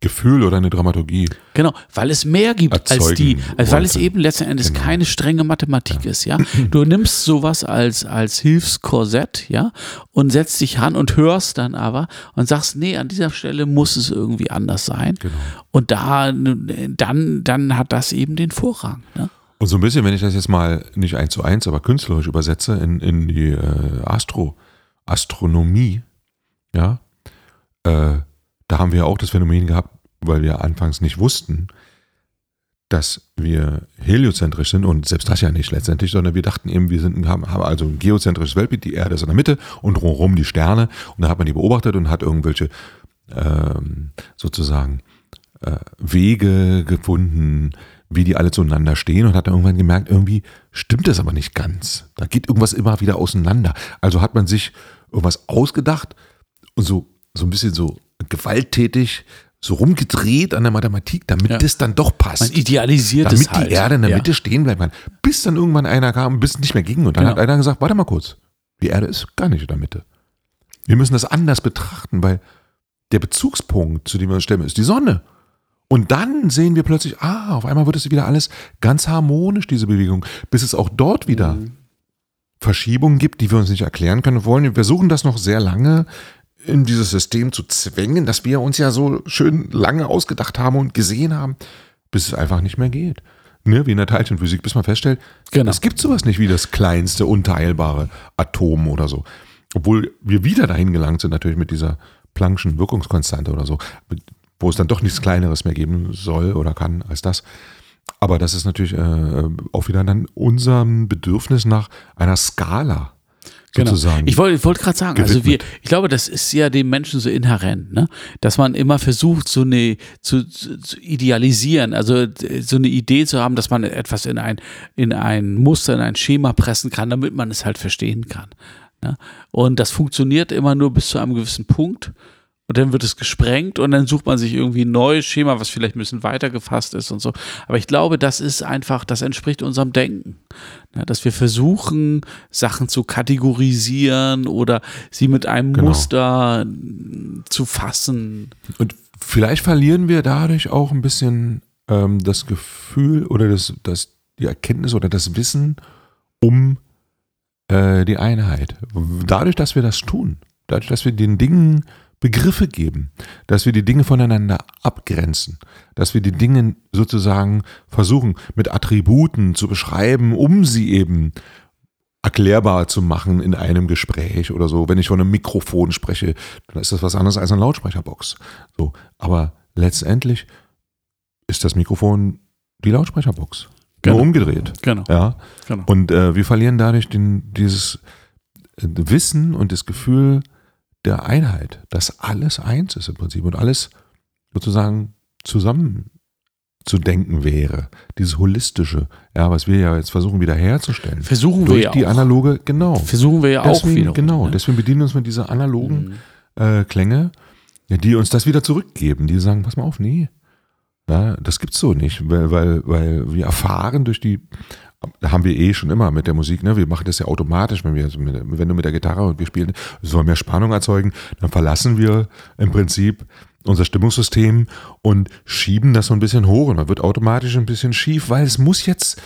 Gefühl oder eine Dramaturgie. Genau, weil es mehr gibt als die, also weil es eben letzten Endes Genau. keine strenge Mathematik ist, ja. Du nimmst sowas als, als Hilfskorsett, ja, und setzt dich ran und hörst dann aber und sagst, nee, an dieser Stelle muss es irgendwie anders sein. Genau. Und da, dann, dann hat das eben den Vorrang, ne? Und so ein bisschen, wenn ich das jetzt mal nicht eins zu eins, aber künstlerisch übersetze in, in die äh, Astro, Astronomie, ja, äh, da haben wir auch das Phänomen gehabt, weil wir anfangs nicht wussten, dass wir heliozentrisch sind und selbst das ja nicht letztendlich, sondern wir dachten eben, wir sind, haben, haben also ein geozentrisches Weltbild, die Erde ist in der Mitte und drumherum die Sterne und da hat man die beobachtet und hat irgendwelche ähm, sozusagen äh, Wege gefunden, wie die alle zueinander stehen und hat dann irgendwann gemerkt, irgendwie stimmt das aber nicht ganz. Da geht irgendwas immer wieder auseinander. Also hat man sich irgendwas ausgedacht und so, so ein bisschen so gewalttätig so rumgedreht an der Mathematik, damit Ja. das dann doch passt. Man idealisiert damit es halt. die Erde in der ja. Mitte stehen bleiben kann. Bis dann irgendwann einer kam, bis es nicht mehr ging. Und dann Genau. hat einer gesagt, warte mal kurz, die Erde ist gar nicht in der Mitte. Wir müssen das anders betrachten, weil der Bezugspunkt, zu dem wir uns stellen, ist die Sonne. Und dann sehen wir plötzlich, ah, auf einmal wird es wieder alles ganz harmonisch, diese Bewegung, bis es auch dort wieder Mhm. Verschiebungen gibt, die wir uns nicht erklären können wollen. Wir versuchen das noch sehr lange in dieses System zu zwängen, das wir uns ja so schön lange ausgedacht haben und gesehen haben, bis es einfach nicht mehr geht. Ne, wie in der Teilchenphysik, bis man feststellt, Genau. es gibt sowas nicht wie das kleinste unteilbare Atom oder so. Obwohl wir wieder dahin gelangt sind, natürlich mit dieser Planck'schen Wirkungskonstante oder so, wo es dann doch nichts Kleineres mehr geben soll oder kann als das. Aber das ist natürlich äh, auch wieder dann unserem Bedürfnis nach einer Skala Genau. sozusagen. Ich wollte ich wollte gerade sagen, also wir, gewidmet. ich glaube, das ist ja dem Menschen so inhärent, ne? dass man immer versucht, so eine zu, zu, zu idealisieren, also äh, so eine Idee zu haben, dass man etwas in ein, in ein Muster, in ein Schema pressen kann, damit man es halt verstehen kann. Ne? Und das funktioniert immer nur bis zu einem gewissen Punkt. Und dann wird es gesprengt und dann sucht man sich irgendwie ein neues Schema, was vielleicht ein bisschen weiter gefasst ist und so. Aber ich glaube, das ist einfach, das entspricht unserem Denken. Dass wir versuchen, Sachen zu kategorisieren oder sie mit einem Genau. Muster zu fassen. Und vielleicht verlieren wir dadurch auch ein bisschen ähm, das Gefühl oder das, das, die Erkenntnis oder das Wissen um äh, die Einheit. Dadurch, dass wir das tun, dadurch, dass wir den Dingen Begriffe geben, dass wir die Dinge voneinander abgrenzen, dass wir die Dinge sozusagen versuchen mit Attributen zu beschreiben, um sie eben erklärbar zu machen in einem Gespräch oder so. Wenn ich von einem Mikrofon spreche, dann ist das was anderes als eine Lautsprecherbox. So, aber letztendlich ist das Mikrofon die Lautsprecherbox. Genau. Nur umgedreht. Genau. Ja. genau. Und äh, wir verlieren dadurch den, dieses Wissen und das Gefühl der Einheit, dass alles eins ist im Prinzip und alles sozusagen zusammen zu denken wäre. Dieses Holistische, ja, was wir ja jetzt versuchen wiederherzustellen. Versuchen wir Durch ja die auch. analoge, genau. Versuchen wir ja auch Deswegen, wiederum. genau, ne? deswegen bedienen wir uns mit dieser analogen Mhm. äh, Klänge, die uns das wieder zurückgeben. Die sagen, pass mal auf, nee, ja, das gibt's so nicht, weil, weil, weil wir erfahren durch die, haben wir eh schon immer mit der Musik, ne? Wir machen das ja automatisch, wenn wir, also mit, wenn du mit der Gitarre und wir spielen, sollen mehr Spannung erzeugen, dann verlassen wir im Prinzip unser Stimmungssystem und schieben das so ein bisschen hoch und dann wird automatisch ein bisschen schief, weil es muss jetzt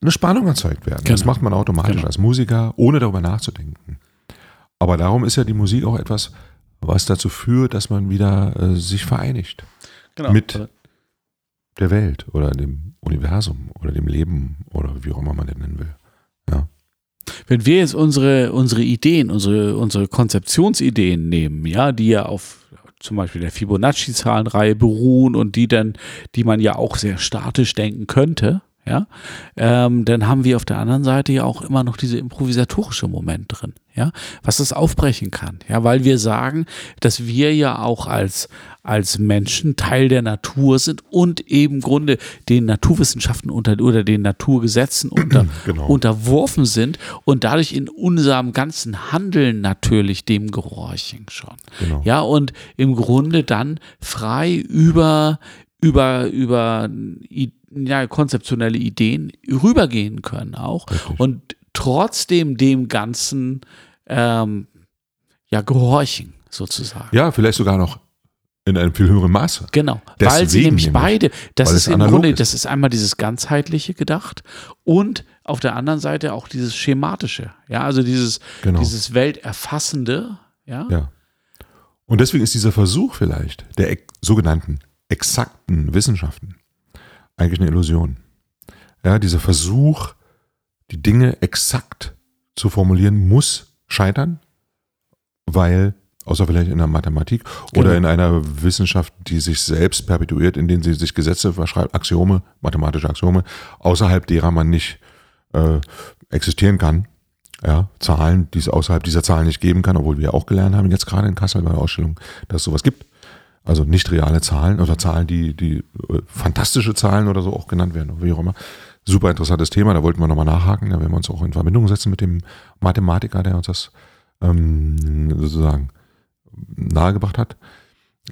eine Spannung erzeugt werden. Das Genau. macht man automatisch Genau. als Musiker, ohne darüber nachzudenken. Aber darum ist ja die Musik auch etwas, was dazu führt, dass man wieder äh, sich vereinigt Genau. mit der Welt oder dem Universum oder dem Leben oder wie auch immer man den nennen will. Ja. wenn wir jetzt unsere, unsere Ideen, unsere, unsere Konzeptionsideen nehmen, ja, die ja auf zum Beispiel der Fibonacci-Zahlenreihe beruhen und die dann, die man ja auch sehr statisch denken könnte, ja, ähm, dann haben wir auf der anderen Seite ja auch immer noch diese improvisatorische Moment drin, ja, was das aufbrechen kann, ja, weil wir sagen, dass wir ja auch als als Menschen Teil der Natur sind und eben im Grunde den Naturwissenschaften unter oder den Naturgesetzen unter, Genau. unterworfen sind und dadurch in unserem ganzen Handeln natürlich dem gehorchen schon. Genau. Ja, und im Grunde dann frei über über über ja, konzeptionelle Ideen rübergehen können auch Richtig. und trotzdem dem Ganzen ähm, ja gehorchen sozusagen. Ja, vielleicht sogar noch in einem viel höheren Maße. Genau, weil sie Deswegen nämlich nämlich, beide, das ist im Grunde, ist. das ist einmal dieses ganzheitliche gedacht und auf der anderen Seite auch dieses schematische, ja, also dieses, Genau. dieses Welterfassende, ja, Ja. Und deswegen ist dieser Versuch vielleicht der sogenannten exakten Wissenschaften eigentlich eine Illusion. Ja, dieser Versuch, die Dinge exakt zu formulieren, muss scheitern, weil, außer vielleicht in der Mathematik oder Genau. in einer Wissenschaft, die sich selbst perpetuiert, indem sie sich Gesetze verschreibt, Axiome, mathematische Axiome, außerhalb derer man nicht äh, existieren kann. Ja, Zahlen, die es außerhalb dieser Zahlen nicht geben kann, obwohl wir auch gelernt haben, jetzt gerade in Kassel bei der Ausstellung, dass es sowas gibt. Also nicht reale Zahlen oder Zahlen, die, die äh, fantastische Zahlen oder so auch genannt werden, wie auch immer. Super interessantes Thema, da wollten wir nochmal nachhaken, da werden wir uns auch in Verbindung setzen mit dem Mathematiker, der uns das ähm, sozusagen nahegebracht hat.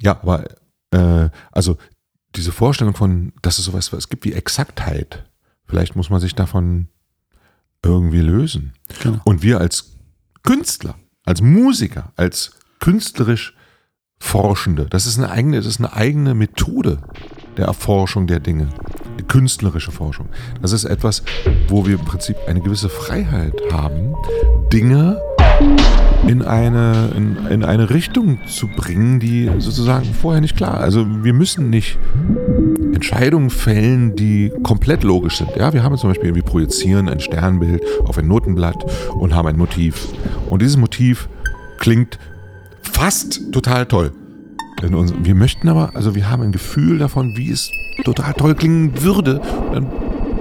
Ja, aber äh, also diese Vorstellung von, dass es sowas es gibt wie Exaktheit, vielleicht muss man sich davon irgendwie lösen. Genau. Und wir als Künstler, als Musiker, als künstlerisch Forschende, das ist eine eigene, das ist eine eigene Methode der Erforschung der Dinge, die künstlerische Forschung. Das ist etwas, wo wir im Prinzip eine gewisse Freiheit haben, Dinge in eine, in, in eine Richtung zu bringen, die sozusagen vorher nicht klar. Also wir müssen nicht Entscheidungen fällen, die komplett logisch sind. Ja, wir haben zum Beispiel, wir projizieren ein Sternbild auf ein Notenblatt und haben ein Motiv. Und dieses Motiv klingt fast total toll. Wir möchten aber, also wir haben ein Gefühl davon, wie es total toll klingen würde. Dann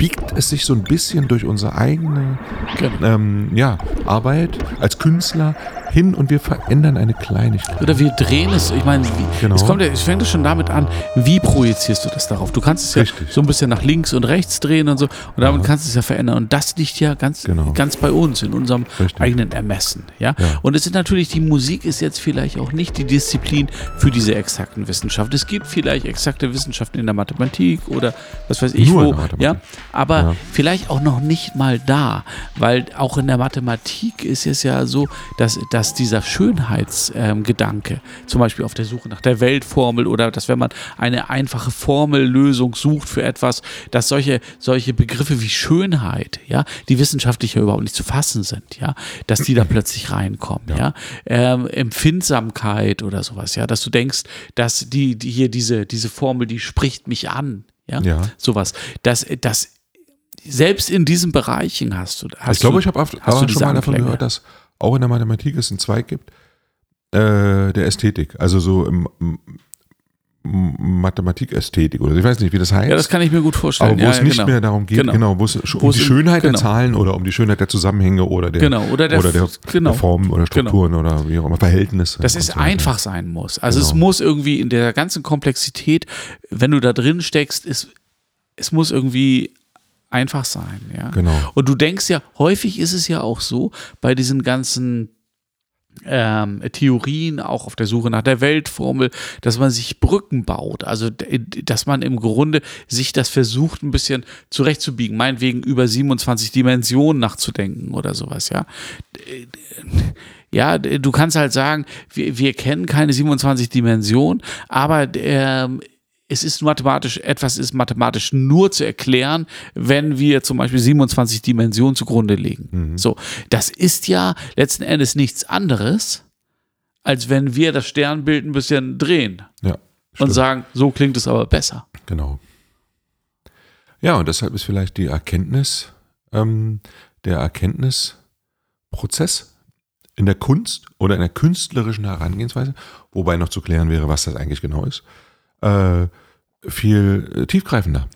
biegt es sich so ein bisschen durch unsere eigene Genau. ähm, ja, Arbeit als Künstler hin und wir verändern eine Kleinigkeit. Oder wir drehen es, ich meine, wie, Genau. es, kommt ja, es fängt ja schon damit an, wie projizierst du das darauf? Du kannst es ja Richtig. so ein bisschen nach links und rechts drehen und so und damit kannst du es ja verändern. Und das liegt ja ganz, Genau. ganz bei uns, in unserem Richtig. eigenen Ermessen. Ja? Ja. Und es ist natürlich, die Musik ist jetzt vielleicht auch nicht die Disziplin für diese exakten Wissenschaften. Es gibt vielleicht exakte Wissenschaften in der Mathematik oder was weiß ich Nur wo. Ja? Aber Ja. vielleicht auch noch nicht mal da, weil auch in der Mathematik ist es ja so, dass, dass dieser Schönheitsgedanke, ähm, zum Beispiel auf der Suche nach der Weltformel oder dass wenn man eine einfache Formellösung sucht für etwas, dass solche, solche Begriffe wie Schönheit, ja, die wissenschaftlich ja überhaupt nicht zu fassen sind, ja, dass die da plötzlich reinkommen, ja, Ähm, Empfindsamkeit oder sowas, ja, dass du denkst, dass die, die hier diese, diese Formel, die spricht mich an, ja, Ja. sowas, dass, dass selbst in diesen Bereichen hast du, hast ich glaube, ich habe aber schon mal davon gehört, dass auch in der Mathematik es einen Zweig gibt, äh, der Ästhetik. Also so im, im Mathematikästhetik oder ich weiß nicht, wie das heißt. Ja, das kann ich mir gut vorstellen. aber wo ja, es ja, nicht genau. mehr darum geht, Genau. genau, wo es um Wo die Schönheit genau. der Zahlen oder um die Schönheit der Zusammenhänge oder der, Genau, oder der- der, genau. der Formen oder Strukturen oder wie auch immer, Verhältnisse. Dass es so einfach sein muss. Also es Genau. muss irgendwie in der ganzen Komplexität, wenn du da drin steckst, es, es muss irgendwie einfach sein, ja. Genau. Und du denkst ja, häufig ist es ja auch so, bei diesen ganzen ähm, Theorien, auch auf der Suche nach der Weltformel, dass man sich Brücken baut. Also, dass man im Grunde sich das versucht, ein bisschen zurechtzubiegen. Meinetwegen über 27 Dimensionen nachzudenken oder sowas, ja. Ja, du kannst halt sagen, wir, wir kennen keine 27 Dimensionen, aber ähm, es ist mathematisch, etwas ist mathematisch nur zu erklären, wenn wir zum Beispiel 27 Dimensionen zugrunde legen. So, das ist ja letzten Endes nichts anderes, als wenn wir das Sternbild ein bisschen drehen Ja, und sagen, so klingt es aber besser. Genau. Ja, und deshalb ist vielleicht die Erkenntnis, ähm, der Erkenntnis Prozess in der Kunst oder in der künstlerischen Herangehensweise, wobei noch zu klären wäre, was das eigentlich genau ist, äh, viel äh, tiefgreifender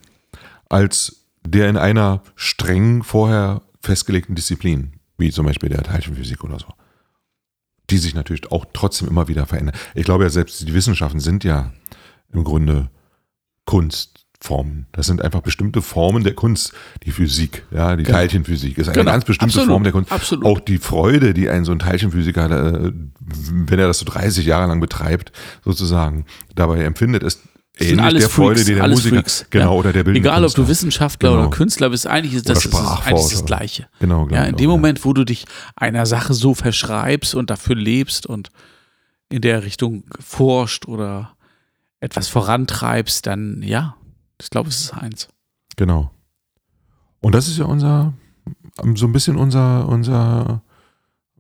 als der in einer streng vorher festgelegten Disziplin, wie zum Beispiel der Teilchenphysik oder so, die sich natürlich auch trotzdem immer wieder verändern. Ich glaube ja, selbst die Wissenschaften sind ja im Grunde Kunstformen. Das sind einfach bestimmte Formen der Kunst. Die Physik, ja, die Genau. Teilchenphysik ist eine Genau. ganz bestimmte Absolut. Form der Kunst. Absolut. Auch die Freude, die ein so ein Teilchenphysiker, äh, wenn er das so 30 Jahre lang betreibt, sozusagen dabei empfindet, ist ähnlich alles der Freude, Freaks, die der Musiker, Freaks, genau, ja. oder der bildende Egal, ob du Künstler. Wissenschaftler Genau. oder Künstler bist, eigentlich ist das, ist, eigentlich das. Gleiche. Genau, genau. Ja, in dem genau, Moment, wo du dich einer Sache so verschreibst und dafür lebst und in der Richtung forscht oder etwas vorantreibst, dann ja, ich glaube, es ist eins. Genau. Und das ist ja unser, so ein bisschen unser, unser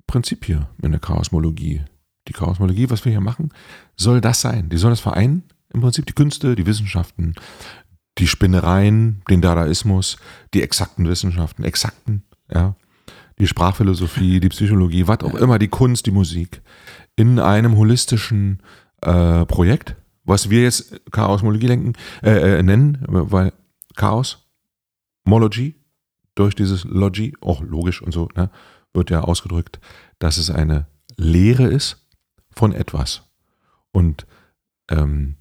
Prinzip hier in der Chaosmologie. Die Chaosmologie, was wir hier machen, soll das sein. Die soll das vereinen. Im Prinzip die Künste, die Wissenschaften, die Spinnereien, den Dadaismus, die exakten Wissenschaften, exakten, ja, die Sprachphilosophie, die Psychologie, was auch immer, die Kunst, die Musik, in einem holistischen äh, Projekt, was wir jetzt Chaosmologie lenken, äh, äh, nennen, weil Chaos, Mology, durch dieses Logi, auch logisch und so, ne, wird ja ausgedrückt, dass es eine Lehre ist von etwas. Und ähm,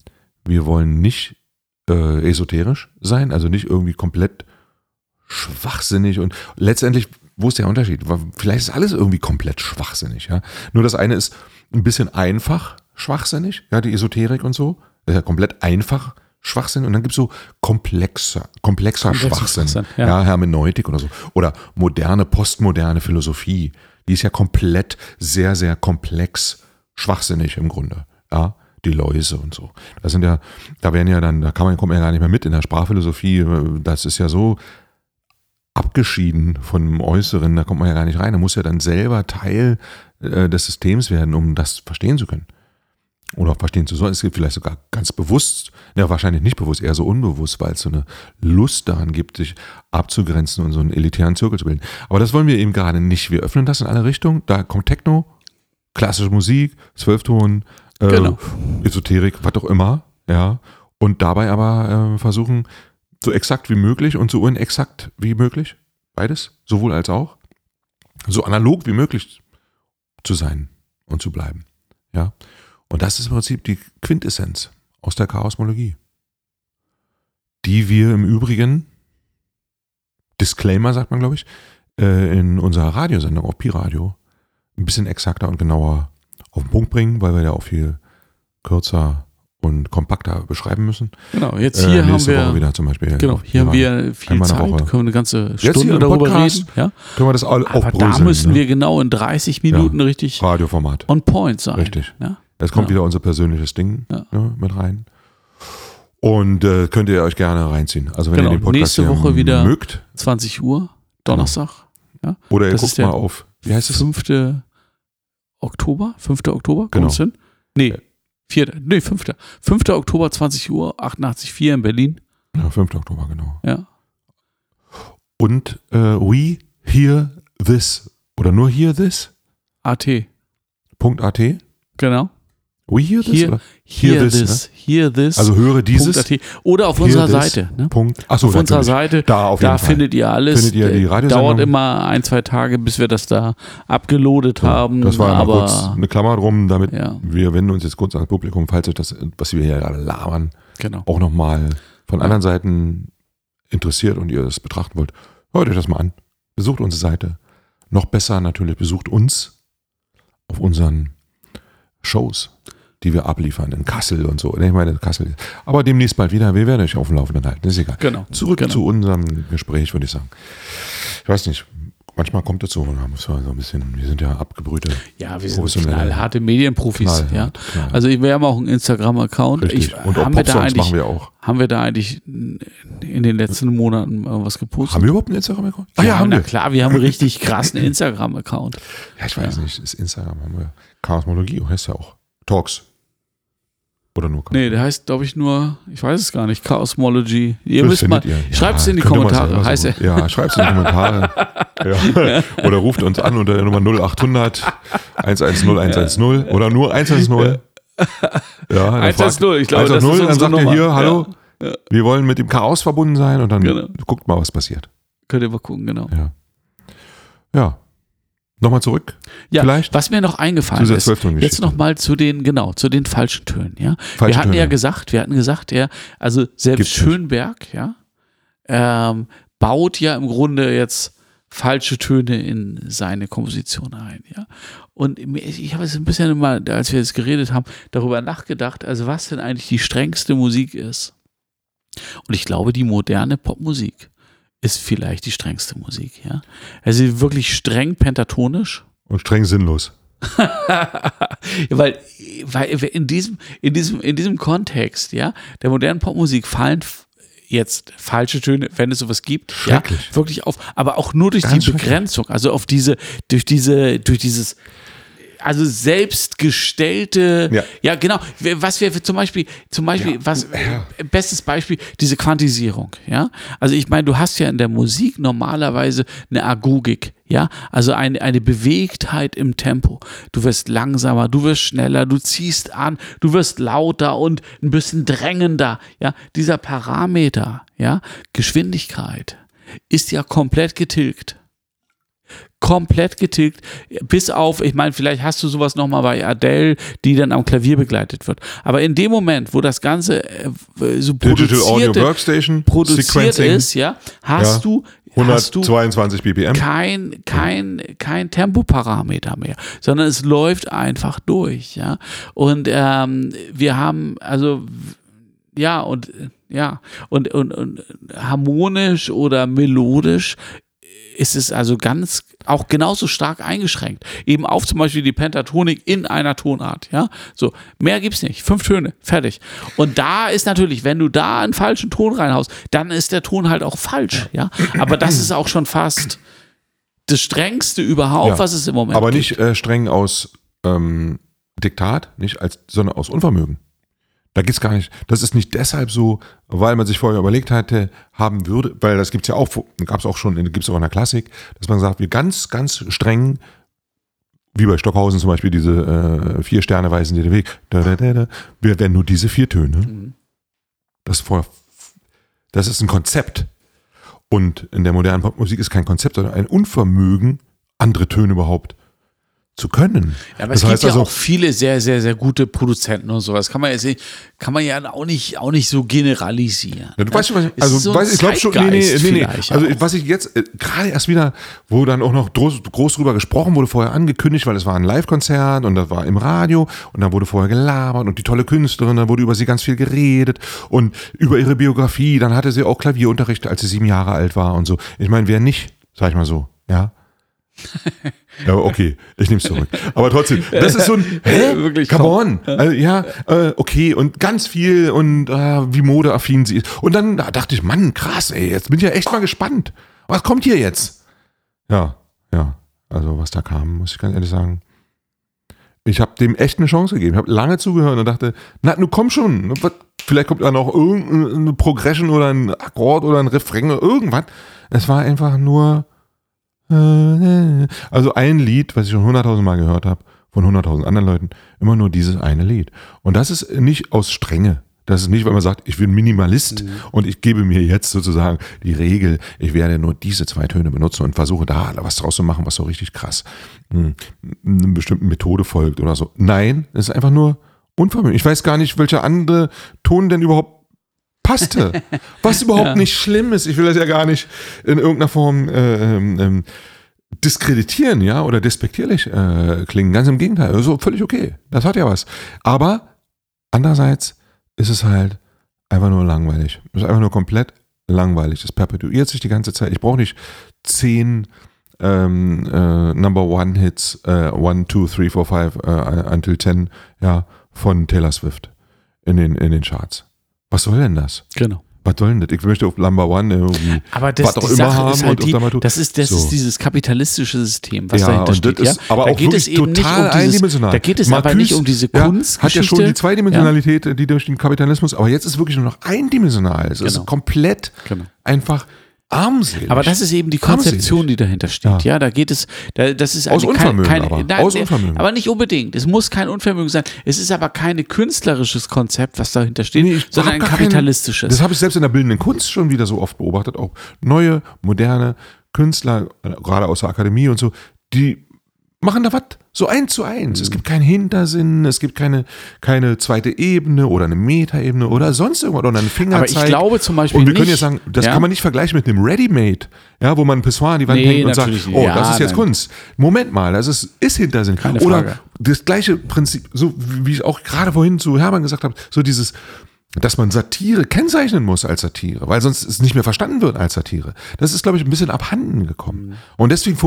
wir wollen nicht äh, esoterisch sein, also nicht irgendwie komplett schwachsinnig und letztendlich, wo ist der Unterschied? Vielleicht ist alles irgendwie komplett schwachsinnig, ja. Nur das eine ist ein bisschen einfach schwachsinnig, ja, die Esoterik und so. Das ist ja komplett einfach Schwachsinn und dann gibt es so komplexer, komplexer Komplexer Schwachsinn, Schwachsinn, ja. ja. Hermeneutik oder so. Oder moderne, postmoderne Philosophie. Die ist ja komplett, sehr, sehr komplex, schwachsinnig im Grunde. Ja, die Läuse und so. Das sind ja, da werden ja dann, da kann man, kommt man ja gar nicht mehr mit in der Sprachphilosophie. Das ist ja so abgeschieden von dem Äußeren, da kommt man ja gar nicht rein. Da muss ja dann selber Teil äh, des Systems werden, um das verstehen zu können. Oder verstehen zu sollen. Es gibt vielleicht sogar ganz bewusst, ja wahrscheinlich nicht bewusst, eher so unbewusst, weil es so eine Lust daran gibt, sich abzugrenzen und so einen elitären Zirkel zu bilden. Aber das wollen wir eben gerade nicht. Wir öffnen das in alle Richtungen. Da kommt Techno, klassische Musik, Zwölfton, äh, Genau. Esoterik, was auch immer, ja. Und dabei aber äh, versuchen, so exakt wie möglich und so unexakt wie möglich, beides, sowohl als auch, so analog wie möglich zu sein und zu bleiben, ja. Und das ist im Prinzip die Quintessenz aus der Chaosmologie, die wir im Übrigen, Disclaimer sagt man, glaube ich, äh, in unserer Radiosendung auf Pi-Radio ein bisschen exakter und genauer auf den Punkt bringen, weil wir ja auch viel kürzer und kompakter beschreiben müssen. Genau, jetzt Äh, hier haben nächste Woche wir, wieder zum Beispiel. genau, hier haben wir viel Zeit, Woche. können wir eine ganze Stunde darüber Podcast reden. Ja? Können wir das all Aber da müssen ne? wir genau in 30 Minuten richtig Radioformat. on point sein. Richtig. Ja? Es kommt Ja. wieder unser persönliches Ding Ja. ne, mit rein. Und äh, könnt ihr euch gerne reinziehen. Also wenn Genau, ihr den Podcast nächste Woche wieder- mögt, 20 Uhr, Donnerstag. oder ihr Das guckt mal auf, wie heißt es? 5. Oktober? 5. Oktober? Genau. Hin? Nee, 4. Nee, 5. 5. Oktober, 20 Uhr, 88.4 in Berlin. Ja, 5. Oktober, genau. Ja. Und äh, we hear this. Oder nur hear this. AT. Punkt .at. Genau. We hear this? Hear-? Hear, Hear this, this. Hear this. Also höre dieses. AT. Oder auf unserer this. Seite. Ne? Punkt. Achso, auf unserer Seite. Da auf Da jeden Fall. findet ihr alles. Findet ihr die Äh, Radiosendung? Dauert immer ein, zwei Tage, bis wir das da abgeloadet haben. Das war ja aber kurz eine Klammer drum, damit Ja. wir wenden uns jetzt kurz ans Publikum, falls euch das, was wir hier gerade labern, genau. auch nochmal von anderen Seiten interessiert und ihr das betrachten wollt. Hört euch das mal an. Besucht unsere Seite. Noch besser natürlich, besucht uns auf unseren Shows, die wir abliefern in Kassel und so. Ich meine, Kassel. Aber demnächst bald wieder. Wir werden euch auf dem Laufenden halten. Ist egal. Genau. Zurück genau. zu unserem Gespräch, würde ich sagen. Ich weiß nicht. Manchmal kommt so, wir haben so ein bisschen, wir sind ja abgebrühte. Ja, wir sind knallharte Medienprofis. Knallhart, ja. knallhart. Also wir haben auch einen Instagram-Account. Und auch Haben wir da Popsongs eigentlich machen wir auch. Haben wir da eigentlich in den letzten Monaten irgendwas gepostet? Haben wir überhaupt einen Instagram-Account? Ah ja, na klar, wir haben einen richtig krassen Instagram-Account. Ja, ich weiß nicht. Ist Instagram haben wir. Chaosmologie heißt ja auch. Talks. Oder nur Chaos. Nee, der heißt, glaube ich, nur, ich weiß es gar nicht, Chaosmology. Ihr Das müsst mal, ihr. schreibt es Ja, in die ihr Kommentare. Heißt so- er. Ja, schreibt es in die Kommentare. Ja. Oder ruft uns an unter der Nummer 0800 110 110 oder nur 110. Ja, dann 110, ich glaube, das ist 110, dann sagt ihr Nummer. hier, hallo, Ja. wir wollen mit dem Chaos verbunden sein und dann Genau. guckt mal, was passiert. Könnt ihr mal gucken, genau. Ja. Ja. Nochmal zurück. Ja, Vielleicht was mir noch eingefallen zu ist, jetzt nochmal zu den, genau, zu den falschen Tönen, ja. Falsche wir hatten Töne. ja gesagt, wir hatten gesagt, ja, also selbst Gibt's nicht. Schönberg, ja, ähm, baut ja im Grunde jetzt falsche Töne in seine Komposition ein, ja. Und ich habe es ein bisschen mal, als wir jetzt geredet haben, darüber nachgedacht, also was denn eigentlich die strengste Musik ist. Und ich glaube, die moderne Popmusik ist vielleicht die strengste Musik, ja. Also wirklich streng pentatonisch. Und streng sinnlos. Weil, weil in diesem, in diesem, in diesem Kontext, ja, der modernen Popmusik fallen jetzt falsche Töne, wenn es sowas gibt, ja, wirklich auf, aber auch nur durch Ganz die. Begrenzung, also auf diese, durch diese, durch dieses, also selbstgestellte, Ja. ja, genau, was wir zum Beispiel, zum Beispiel, was, bestes Beispiel, diese Quantisierung, ja, also ich meine, du hast ja in der Musik normalerweise eine Agogik, ja, also eine, eine Bewegtheit im Tempo. Du wirst langsamer, du wirst schneller, du ziehst an, du wirst lauter und ein bisschen drängender, ja, dieser Parameter, ja, Geschwindigkeit ist ja komplett getilgt komplett getilgt, bis auf, ich meine, vielleicht hast du sowas nochmal bei Adele, die dann am Klavier begleitet wird. Aber in dem Moment, wo das Ganze äh, so Digital Audio produziert, Workstation, produziert ist, ja, hast Ja. du hast du 122 BPM. kein, kein, kein Tempoparameter mehr, sondern es läuft einfach durch, ja. Und ähm, wir haben, also ja, und ja, und, und, und harmonisch oder melodisch ist es also ganz auch genauso stark eingeschränkt. Eben auf zum Beispiel die Pentatonik in einer Tonart, ja. So, mehr gibt's nicht. Fünf Töne, fertig. Und da ist natürlich, wenn du da einen falschen Ton reinhaust, dann ist der Ton halt auch falsch, ja. Aber das ist auch schon fast das strengste überhaupt, Ja. was es im Moment Aber nicht äh, streng aus ähm, Diktat, nicht als, sondern aus Unvermögen. Da geht's gar nicht. Das ist nicht deshalb so, weil man sich vorher überlegt hatte, haben würde, weil das gibt's ja auch, gab's auch schon, gibt's auch in der Klassik, dass man sagt, wir ganz, ganz streng, wie bei Stockhausen zum Beispiel, diese äh, vier Sterne weisen dir den Weg, da, da, da, da, wir werden nur diese vier Töne. Mhm. Das, vor, das ist ein Konzept. Und in der modernen Popmusik ist kein Konzept, sondern ein Unvermögen, andere Töne überhaupt zu können. Ja, aber das es gibt ja also, auch viele sehr, sehr, sehr gute Produzenten und sowas. Kann man jetzt kann man ja auch nicht, auch nicht so generalisieren. Ja, du weißt schon, ich, Es also so weiß, ich glaube schon, nee, nee, nee, nee. Also auch. was ich jetzt äh, gerade erst wieder, wo dann auch noch groß, groß drüber gesprochen wurde, vorher angekündigt, weil es war ein Live-Konzert und das war im Radio und dann wurde vorher gelabert und die tolle Künstlerin, dann wurde über sie ganz viel geredet und über ihre Biografie, dann hatte sie auch Klavierunterricht, als sie sieben Jahre alt war und so. Ich meine, wer nicht, sag ich mal so, ja. Ja, okay, ich nehme es zurück. Aber trotzdem, das ist so ein, hä, Wirklich, come on. Also, ja, äh, okay, und ganz viel und äh, wie modeaffin sie ist. Und dann da dachte ich, Mann, krass, ey, jetzt bin ich ja echt mal gespannt. Was kommt hier jetzt? Ja, ja, also was da kam, muss ich ganz ehrlich sagen. Ich habe dem echt eine Chance gegeben. Ich habe lange zugehört und dachte, na, nun komm schon. Was- Vielleicht kommt da noch irgendeine Progression oder ein Akkord oder ein Refrain oder irgendwas. Es war einfach nur also ein Lied, was ich schon hunderttausend Mal gehört habe, von hunderttausend anderen Leuten, immer nur dieses eine Lied. Und das ist nicht aus Strenge. Das ist nicht, weil man sagt, ich bin Minimalist und ich gebe mir jetzt sozusagen die Regel, ich werde nur diese zwei Töne benutzen und versuche da was draus zu machen, was so richtig krass hm, einer bestimmten Methode folgt oder so. Nein, es ist einfach nur Unvermögen. Ich weiß gar nicht, welcher andere Ton denn überhaupt passte. Was überhaupt nicht schlimm ist. Ich will das ja gar nicht in irgendeiner Form äh, ähm, ähm, diskreditieren, ja, oder despektierlich äh, klingen. Ganz im Gegenteil. Also völlig okay. Das hat ja was. Aber andererseits ist es halt einfach nur langweilig. Es ist einfach nur komplett langweilig. Es perpetuiert sich die ganze Zeit. Ich brauche nicht zehn ähm, äh, Number One Hits, äh, One, Two, Three, Four, Five, äh, Until Ten, ja, von Taylor Swift in den, in den Charts. Was soll denn das? Genau. Was soll denn das? Ich möchte auf Number One irgendwie Aber das, was auch immer Sache haben ist halt die, das ist, das So. ist dieses kapitalistische System, was Ja, dahinter und steht. das Ja? ist aber da auch geht es eben nicht total um dieses, eindimensional. Da geht es aber Marcuse, nicht um diese ja, Kunst. Hat ja schon die Zweidimensionalität, die durch den Kapitalismus, aber jetzt ist wirklich nur noch eindimensional. Es ist Genau. komplett Genau. einfach armselig. Aber das ist eben die Armselig. Konzeption, die dahinter steht. Ja, da geht es, da, das ist Aus eine, Unvermögen keine, aber. nein, Aus Unvermögen. aber nicht unbedingt. Es muss kein Unvermögen sein. Es ist aber kein künstlerisches Konzept, was dahinter steht, Nee, sondern ein kapitalistisches. Das habe ich selbst in der bildenden Kunst schon wieder so oft beobachtet. Auch neue, moderne Künstler, äh, gerade aus der Akademie und so, die machen da was so eins zu eins. Mhm. Es gibt keinen Hintersinn, es gibt keine, keine zweite Ebene oder eine Metaebene oder sonst irgendwas oder einen Fingerzeig. Aber ich glaube zum Beispiel Und wir können nicht- jetzt sagen, das ja? kann man nicht vergleichen mit einem Ready-Made, ja, wo man ein Pissoir an die Wand Nee, hängt und sagt, oh, Ja, das ist jetzt nein. Kunst. Moment mal, das ist, ist Hintersinn. Keine oder Frage. das gleiche Prinzip, so wie ich auch gerade vorhin zu Hermann gesagt habe, so dieses, dass man Satire kennzeichnen muss als Satire, weil sonst es nicht mehr verstanden wird als Satire. Das ist, glaube ich, ein bisschen abhanden gekommen. Und deswegen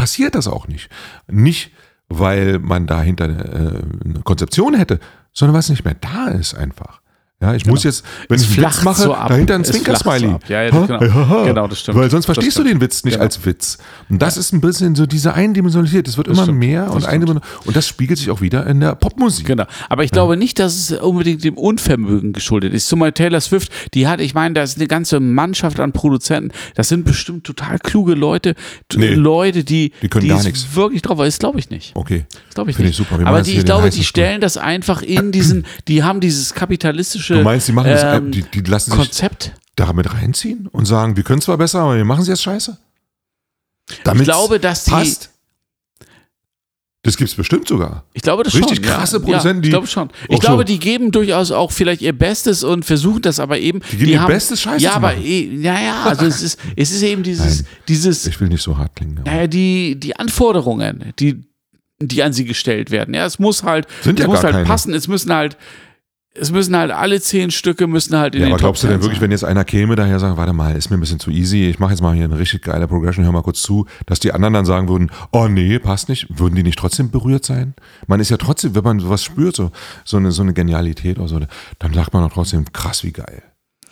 passiert das auch nicht. Nicht, weil man dahinter äh, eine Konzeption hätte, sondern weil es nicht mehr da ist einfach. Ja, ich muss jetzt, wenn Es ich einen Witz mache, so dahinter ein Es so Zwinkersmiley. ab. Ja, ja, das- genau. Ha? Genau, das stimmt. Weil sonst Das verstehst du den Witz nicht Genau. als Witz. Und das ist ein bisschen so diese Eindimensionalität. Das wird immer stimmt. mehr Das und stimmt. eindimensional. Und das spiegelt sich auch wieder in der Popmusik. Genau. Aber ich glaube nicht, dass es unbedingt dem Unvermögen geschuldet ist. Zum Beispiel Taylor Swift, die hat, ich meine, da ist eine ganze Mannschaft an Produzenten. Das sind bestimmt total kluge Leute. Nee. Leute, die, Die können die gar es nichts. wirklich drauf, das glaube ich nicht. Okay. Das glaube ich Finde nicht. ich super. Wir Aber die, ich glaube, die stellen das einfach in diesen, die haben dieses kapitalistische Du meinst, die machen das, ähm, die, die lassen sich Konzept. damit reinziehen und sagen, wir können zwar besser, aber wir machen es jetzt scheiße? Damit Ich glaube, dass die, passt. Das gibt's bestimmt sogar. Ich glaube das Richtig schon. krasse ja. Produzenten, ja, die ich glaube schon. Ich glaube, so- die geben durchaus auch vielleicht ihr Bestes und versuchen das aber eben. Die geben ihr Bestes, Scheiße Ja, aber machen. eh, ja, ja, also es ist, es ist eben dieses, Nein. dieses, Ich will nicht so hart klingen. naja, die, die Anforderungen, die, die an sie gestellt werden. Ja, es muss halt, Sind es ja muss halt keine. passen. Es müssen halt, es müssen halt alle zehn Stücke müssen halt in Ja, den aber Top glaubst du denn 10 wirklich, sein. wenn jetzt einer käme, daher sagen, warte mal, ist mir ein bisschen zu easy, ich mache jetzt mal hier eine richtig geile Progression, hör mal kurz zu, dass die anderen dann sagen würden, oh nee, passt nicht, würden die nicht trotzdem berührt sein? Man ist ja trotzdem, wenn man sowas spürt, so, so, eine, so eine Genialität oder so, dann sagt man doch trotzdem, krass, wie geil.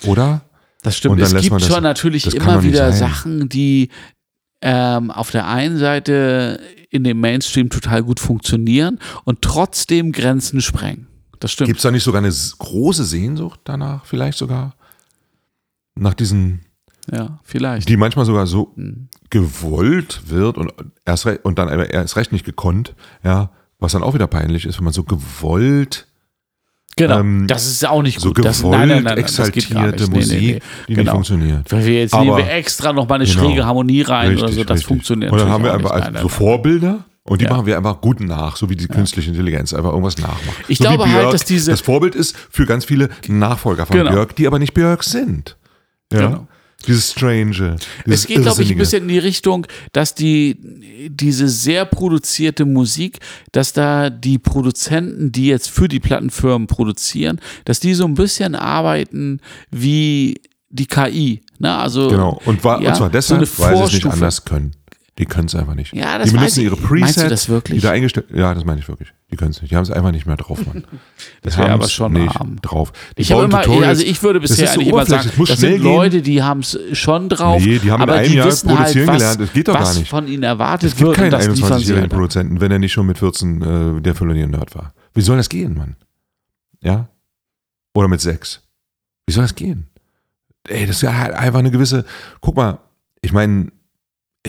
Oder? Das stimmt. Und dann Es lässt gibt man das- schon natürlich das kann immer wieder sein. Sachen, die ähm, auf der einen Seite in dem Mainstream total gut funktionieren und trotzdem Grenzen sprengen. Das stimmt. Gibt es da nicht sogar eine große Sehnsucht danach, vielleicht sogar? Nach diesen, ja, vielleicht. die manchmal sogar so Hm. gewollt wird und erst recht, und dann aber erst recht nicht gekonnt, ja, was dann auch wieder peinlich ist, wenn man so gewollt Genau. ähm, das ist auch nicht so gut. das, gewollt nein, nein, nein, exaltierte nicht. Nee, Musik, nee, nee. die Genau. nicht funktioniert. Weil wir jetzt nehmen wir extra noch mal eine Genau. schräge Harmonie rein oder Richtig, so, das richtig. funktioniert Und dann haben wir einfach auch als nicht. so Vorbilder und die Ja. machen wir einfach gut nach, so wie die künstliche Intelligenz, einfach irgendwas nachmachen. Ich so glaube halt, dass diese- das Vorbild ist für ganz viele Nachfolger von Genau. Björk, die aber nicht Björk sind. Ja. Genau. Dieses Strange. Dieses Es geht, glaube ich, ein bisschen in die Richtung, dass die diese sehr produzierte Musik, dass da die Produzenten, die jetzt für die Plattenfirmen produzieren, dass die so ein bisschen arbeiten wie die KI. Ne? Also, Genau. Und, war, ja, und zwar deshalb, so weil sie es nicht anders können. Die können es einfach nicht. Ja, das die benutzen ihre Meinst du Presets, das wirklich? die da eingestellt Ja, das meine ich wirklich. Die können es nicht. Die haben es einfach nicht mehr drauf, Mann. Das wäre aber schon nicht arm. drauf. Die Ich habe immer, also ich würde Das bisher so eigentlich immer sagen, das schnell sind. Leute, die haben es schon drauf, Nee, die haben in aber einem die Jahr wissen halt, produzieren was, gelernt. Das geht doch was gar nicht. von ihnen erwartet Es gibt wird keinen das liefern sie 21-jährigen einfach. Produzenten, wenn er nicht schon mit 14 äh, der Nerd war. Wie soll das gehen, Mann? Ja? Oder mit 6. Wie soll das gehen? Ey, das ist ja halt einfach eine gewisse. Guck mal, ich meine,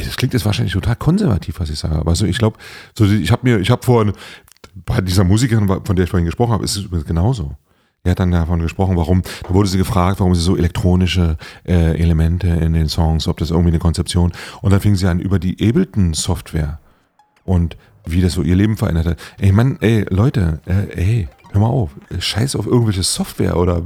das klingt jetzt wahrscheinlich total konservativ, was ich sage, aber so, ich glaube, so, ich habe mir, ich habe vorhin bei dieser Musikerin, von der ich vorhin gesprochen habe, ist es übrigens genauso. Die hat dann davon gesprochen, warum, da wurde sie gefragt, warum sie so elektronische äh, Elemente in den Songs, ob das irgendwie eine Konzeption. Und dann fing sie an über die Ableton-Software und wie das so ihr Leben verändert hat. Ey, Mann, ey, Leute, äh, ey, hör mal auf, scheiß auf irgendwelche Software oder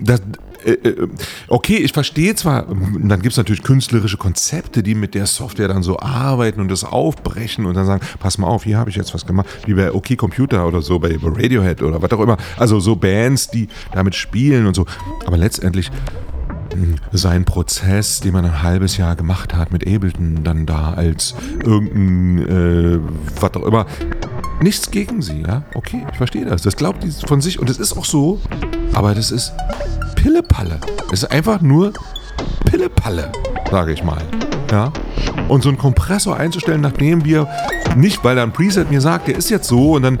das, äh, äh, okay, ich verstehe zwar, dann gibt es natürlich künstlerische Konzepte, die mit der Software dann so arbeiten und das aufbrechen und dann sagen, pass mal auf, hier habe ich jetzt was gemacht, wie bei OK Computer oder so, bei Radiohead oder was auch immer. Also so Bands, die damit spielen und so. Aber letztendlich mh, sein Prozess, den man ein halbes Jahr gemacht hat mit Ableton, dann da als irgendein, äh, was auch immer. Nichts gegen sie, ja? Okay, ich verstehe das. Das glaubt die von sich und es ist auch so, aber das ist Pillepalle. Es ist einfach nur Pillepalle, sage ich mal. Ja? Und so einen Kompressor einzustellen, nachdem wir nicht, weil da ein Preset mir sagt, der ist jetzt so und dann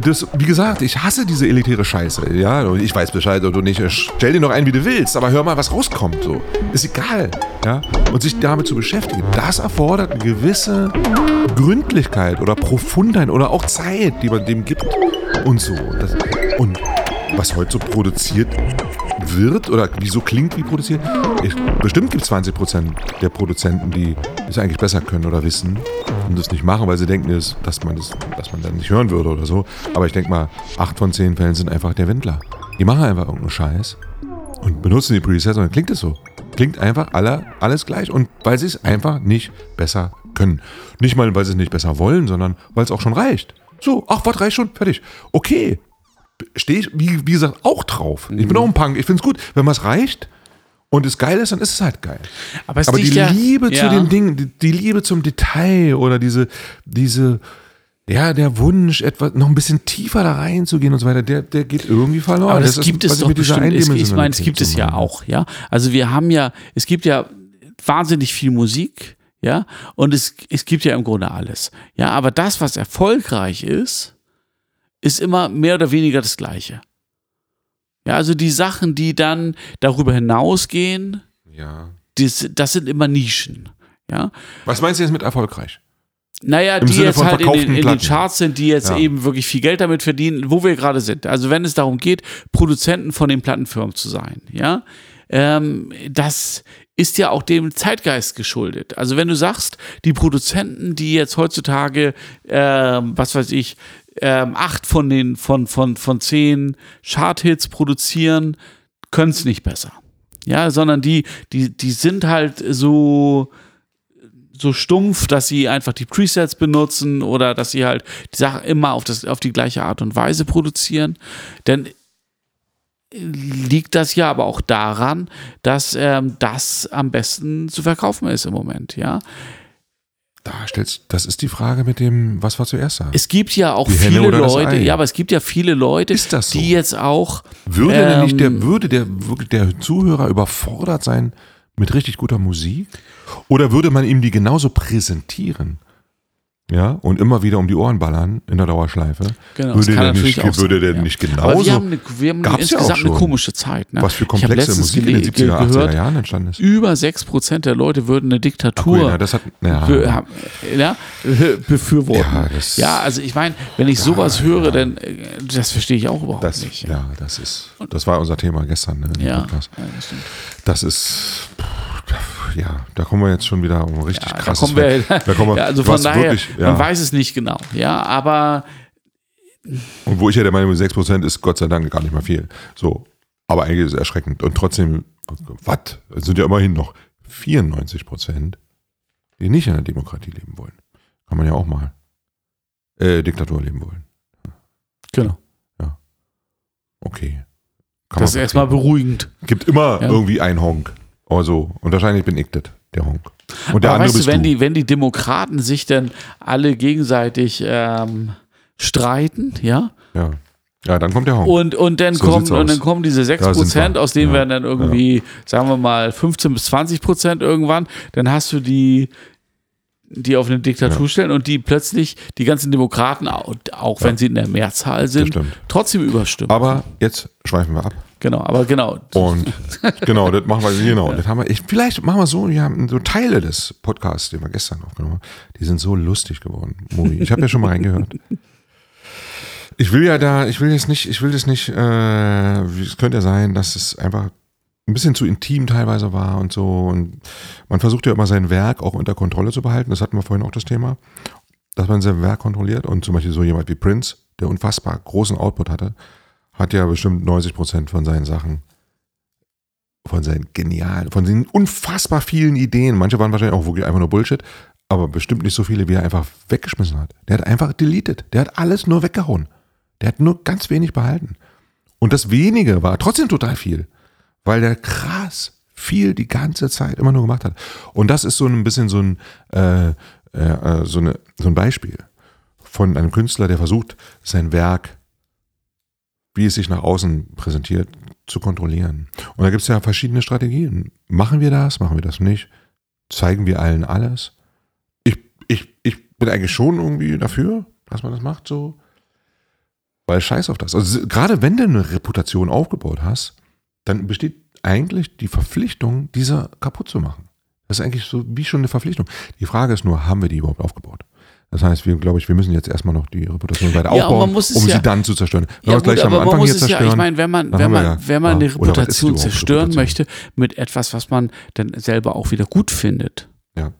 das, wie gesagt, ich hasse diese elitäre Scheiße. Ja, ich weiß Bescheid oder nicht. Stell dir noch ein, wie du willst, aber hör mal, was rauskommt. So. Ist egal. Ja? Und sich damit zu beschäftigen, das erfordert eine gewisse Gründlichkeit oder Profundheit oder auch Zeit, die man dem gibt. Und so. Das, und was heute so produziert wird oder wieso klingt wie produziert. Ich, bestimmt gibt es 20% der Produzenten, die es eigentlich besser können oder wissen und das nicht machen, weil sie denken, dass man das, dass man dann nicht hören würde oder so. Aber ich denke mal, 8 von 10 Fällen sind einfach der Windler. Die machen einfach irgendeinen Scheiß und benutzen die Presets und dann klingt es so. Klingt einfach alle, alles gleich und weil sie es einfach nicht besser können. Nicht mal, weil sie es nicht besser wollen, sondern weil es auch schon reicht. So, ach, was reicht schon? Fertig. Okay, stehe ich, wie, wie gesagt, auch drauf. Ich bin mhm. auch ein Punk. Ich finde es gut. Wenn was reicht und es geil ist, dann ist es halt geil. Aber, Aber die Liebe ja. zu den Dingen, die, die, Liebe zum Detail oder diese, diese, ja, der Wunsch, etwas noch ein bisschen tiefer da reinzugehen und so weiter, der, der geht irgendwie verloren. Aber das, das gibt ist, es doch bestimmt. Es, ich meine, es gibt es ja auch, ja. Also wir haben ja, es gibt ja wahnsinnig viel Musik, ja, und es, es gibt ja im Grunde alles. Ja, aber das, was erfolgreich ist, ist immer mehr oder weniger das Gleiche. Ja, also die Sachen, die dann darüber hinausgehen, ja. das, das sind immer Nischen. Ja. Was meinst du jetzt mit erfolgreich? Naja, Im die Sinne jetzt halt in den, in den, Charts sind, die jetzt ja. eben wirklich viel Geld damit verdienen, wo wir gerade sind. Also wenn es darum geht, Produzenten von den Plattenfirmen zu sein, ja, ähm, das ist ja auch dem Zeitgeist geschuldet. Also wenn du sagst, die Produzenten, die jetzt heutzutage, ähm, was weiß ich, ähm, acht von den von, von, von zehn Charthits produzieren, können es nicht besser. Ja, sondern die, die, die sind halt so, so stumpf, dass sie einfach die Presets benutzen oder dass sie halt die Sache immer auf, das, auf die gleiche Art und Weise produzieren. Denn liegt das ja aber auch daran, dass ähm, das am besten zu verkaufen ist im Moment, ja. Da stellst, das ist die Frage mit dem, was war zuerst da? Es gibt ja auch die viele Leute, ja, aber es gibt ja viele Leute, so? die jetzt auch. Würde ähm, nicht der, würde der, der Zuhörer überfordert sein mit richtig guter Musik? Oder würde man ihm die genauso präsentieren? Ja, und immer wieder um die Ohren ballern in der Dauerschleife, genau, würde der, nicht, sein, würde der ja. nicht genauso. Aber wir haben, eine, wir haben insgesamt ja eine komische Zeit. Ne? Was für komplexe Musik in den 70er, 80er Jahren entstanden ist. Über 6% der Leute würden eine Diktatur Ach, ja, das hat, ja. Be, ja, befürworten. Ja, ja, also ich meine, wenn ich sowas höre, dann äh, das verstehe ich auch überhaupt das, nicht. Ja, das ist, das war unser Thema gestern. Ne, ja, das, das ist ja, da kommen wir jetzt schon wieder um richtig ja, krasses. Da kommen wir, da kommen wir, ja, also von daher, wirklich, ja. man weiß es nicht genau. Ja, aber. Und wo ich ja der Meinung bin, 6% ist Gott sei Dank gar nicht mal viel. So. Aber eigentlich ist es erschreckend. Und trotzdem, was? Es sind ja immerhin noch 94% die nicht in der Demokratie leben wollen. Kann man ja auch mal. Äh, Diktatur leben wollen. Genau. Ja. Okay. Kann das ist erstmal beruhigend. Gibt immer ja. irgendwie einen Honk. Also, und wahrscheinlich bin ich das, der Honk. Und der Aber andere weißt bist du, wenn du. die, wenn die Demokraten sich dann alle gegenseitig ähm, streiten, ja? Ja. Ja, dann kommt der Honk. Und, und, dann, so kommen, und dann kommen diese 6%, aus denen ja. werden dann irgendwie, ja. sagen wir mal, 15 bis 20 Prozent irgendwann. Dann hast du die, die auf eine Diktatur ja. stellen und die plötzlich die ganzen Demokraten, auch, auch wenn sie in der Mehrzahl sind, trotzdem überstimmen. Aber jetzt schweifen wir ab. Genau, aber genau. Und genau, das machen wir, genau. Das haben wir, ich, vielleicht machen wir so, wir haben so Teile des Podcasts, den wir gestern aufgenommen haben, die sind so lustig geworden. Movie. Ich habe ja schon mal reingehört. Ich will ja da, ich will jetzt nicht, ich will das nicht, äh, es könnte ja sein, dass es einfach ein bisschen zu intim teilweise war und so. Und man versucht ja immer sein Werk auch unter Kontrolle zu behalten. Das hatten wir vorhin auch das Thema, dass man sein Werk kontrolliert. Und zum Beispiel so jemand wie Prince, der unfassbar großen Output hatte, hat ja bestimmt 90 Prozent von seinen Sachen, von seinen genialen, von den unfassbar vielen Ideen. Manche waren wahrscheinlich auch wirklich einfach nur Bullshit, aber bestimmt nicht so viele, wie er einfach weggeschmissen hat. Der hat einfach deleted. Der hat alles nur weggehauen. Der hat nur ganz wenig behalten. Und das wenige war trotzdem total viel, weil der krass viel die ganze Zeit immer nur gemacht hat. Und das ist so ein bisschen so ein, äh, äh, so, eine, so ein Beispiel von einem Künstler, der versucht, sein Werk wie es sich nach außen präsentiert, zu kontrollieren. Und da gibt es ja verschiedene Strategien. Machen wir das? Machen wir das nicht? Zeigen wir allen alles? Ich, ich, ich bin eigentlich schon irgendwie dafür, dass man das macht so. Weil scheiß auf das. Also gerade wenn du eine Reputation aufgebaut hast, dann besteht eigentlich die Verpflichtung, diese kaputt zu machen. Das ist eigentlich so wie schon eine Verpflichtung. Die Frage ist nur, haben wir die überhaupt aufgebaut? Das heißt, wir, glaube ich, wir müssen jetzt erstmal noch die Reputation weiter Ja, aufbauen, um ja- sie dann zu zerstören. Wenn wir Ja, es gleich am aber man Anfang muss hier es ja, zerstören, ich meine, wenn man, wenn wir man, ja- wenn man eine Reputation zerstören Reputation? möchte mit etwas, was man dann selber auch wieder gut findet, Ja.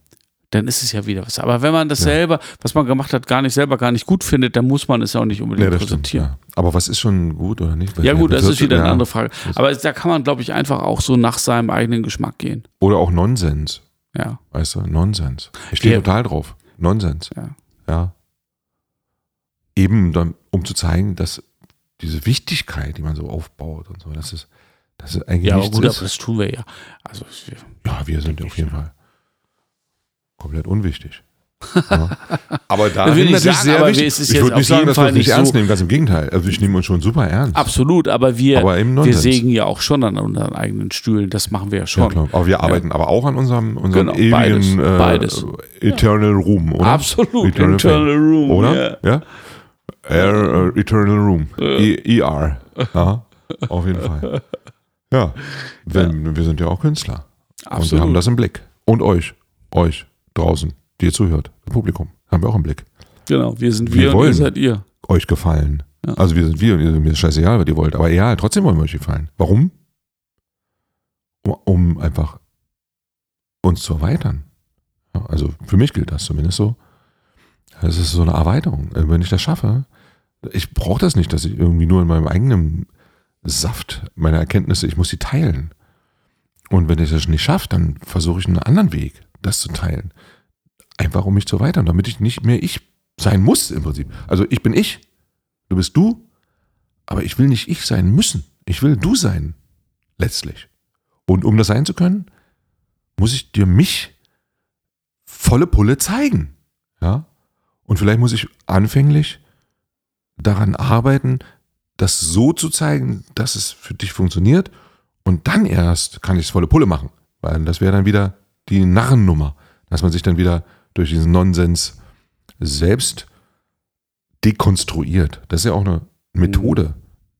dann ist es ja wieder was. Aber wenn man das selber, was man gemacht hat, gar nicht selber gar nicht gut findet, dann muss man es ja auch nicht unbedingt stimmt, präsentieren. ja. Aber was ist schon gut oder nicht? Ja, gut, das ist wieder eine andere Frage. Aber da kann man, glaube ich, einfach auch so nach seinem eigenen Geschmack gehen. Oder auch Nonsens. Ja. Weißt du, Nonsens. Ich stehe total drauf. Nonsens. Ja. Ja. Eben dann, um zu zeigen, dass diese Wichtigkeit, die man so aufbaut und so, das ist, das ist eigentlich Ja, aber gut, ist. aber das tun wir ja. Also, Ja, wir sind auf jeden. Fall komplett unwichtig. Ja. Aber da will ich natürlich sagen, aber wichtig. ich würde nicht sagen, dass wir es nicht ernst so- nehmen, ganz im Gegenteil. Also ich nehme uns schon super ernst. absolut, aber wir, Aber wir sägen ja auch schon an unseren eigenen Stühlen. Das machen wir ja Ja, schon. klar. Aber wir arbeiten aber auch an unserem, unserem Genau, ewigen beides, äh, beides. Eternal Room, oder? Absolut. Eternal Internal Fame. Room. Oder? Ja. Ja. Air, äh, Eternal Room. E ER. Ja, auf jeden Fall. Ja. Wenn, Wir sind ja auch Künstler. Und wir Absolut. haben das im Blick. Und euch. Euch draußen, die ihr zuhört. Das Publikum. Haben wir auch im Blick. Genau, wir sind Wir wir, und wollen. ihr seid ihr. Euch gefallen. Ja. Also wir sind wir und ihr- mir ist scheißegal, was ihr wollt. Aber ja, trotzdem wollen wir euch gefallen. Warum? Um, um einfach uns zu erweitern. Ja, also für mich gilt das zumindest so. Es ist so eine Erweiterung. Äh, Wenn ich das schaffe, ich brauche das nicht, dass ich irgendwie nur in meinem eigenen Saft meine Erkenntnisse, ich muss sie teilen. Und wenn ich das nicht schaffe, dann versuche ich einen anderen Weg, das zu teilen. Einfach um mich zu erweitern, damit ich nicht mehr ich sein muss im Prinzip. Also ich bin ich, du bist du, aber ich will nicht ich sein müssen. Ich will du sein, letztlich. Und um das sein zu können, muss ich dir mich volle Pulle zeigen. Ja? Und vielleicht muss ich anfänglich daran arbeiten, das so zu zeigen, dass es für dich funktioniert. Und dann erst kann ich es volle Pulle machen. Weil das wäre dann wieder die Narrennummer, dass man sich dann wieder durch diesen Nonsens selbst dekonstruiert. Das ist ja auch eine Methode,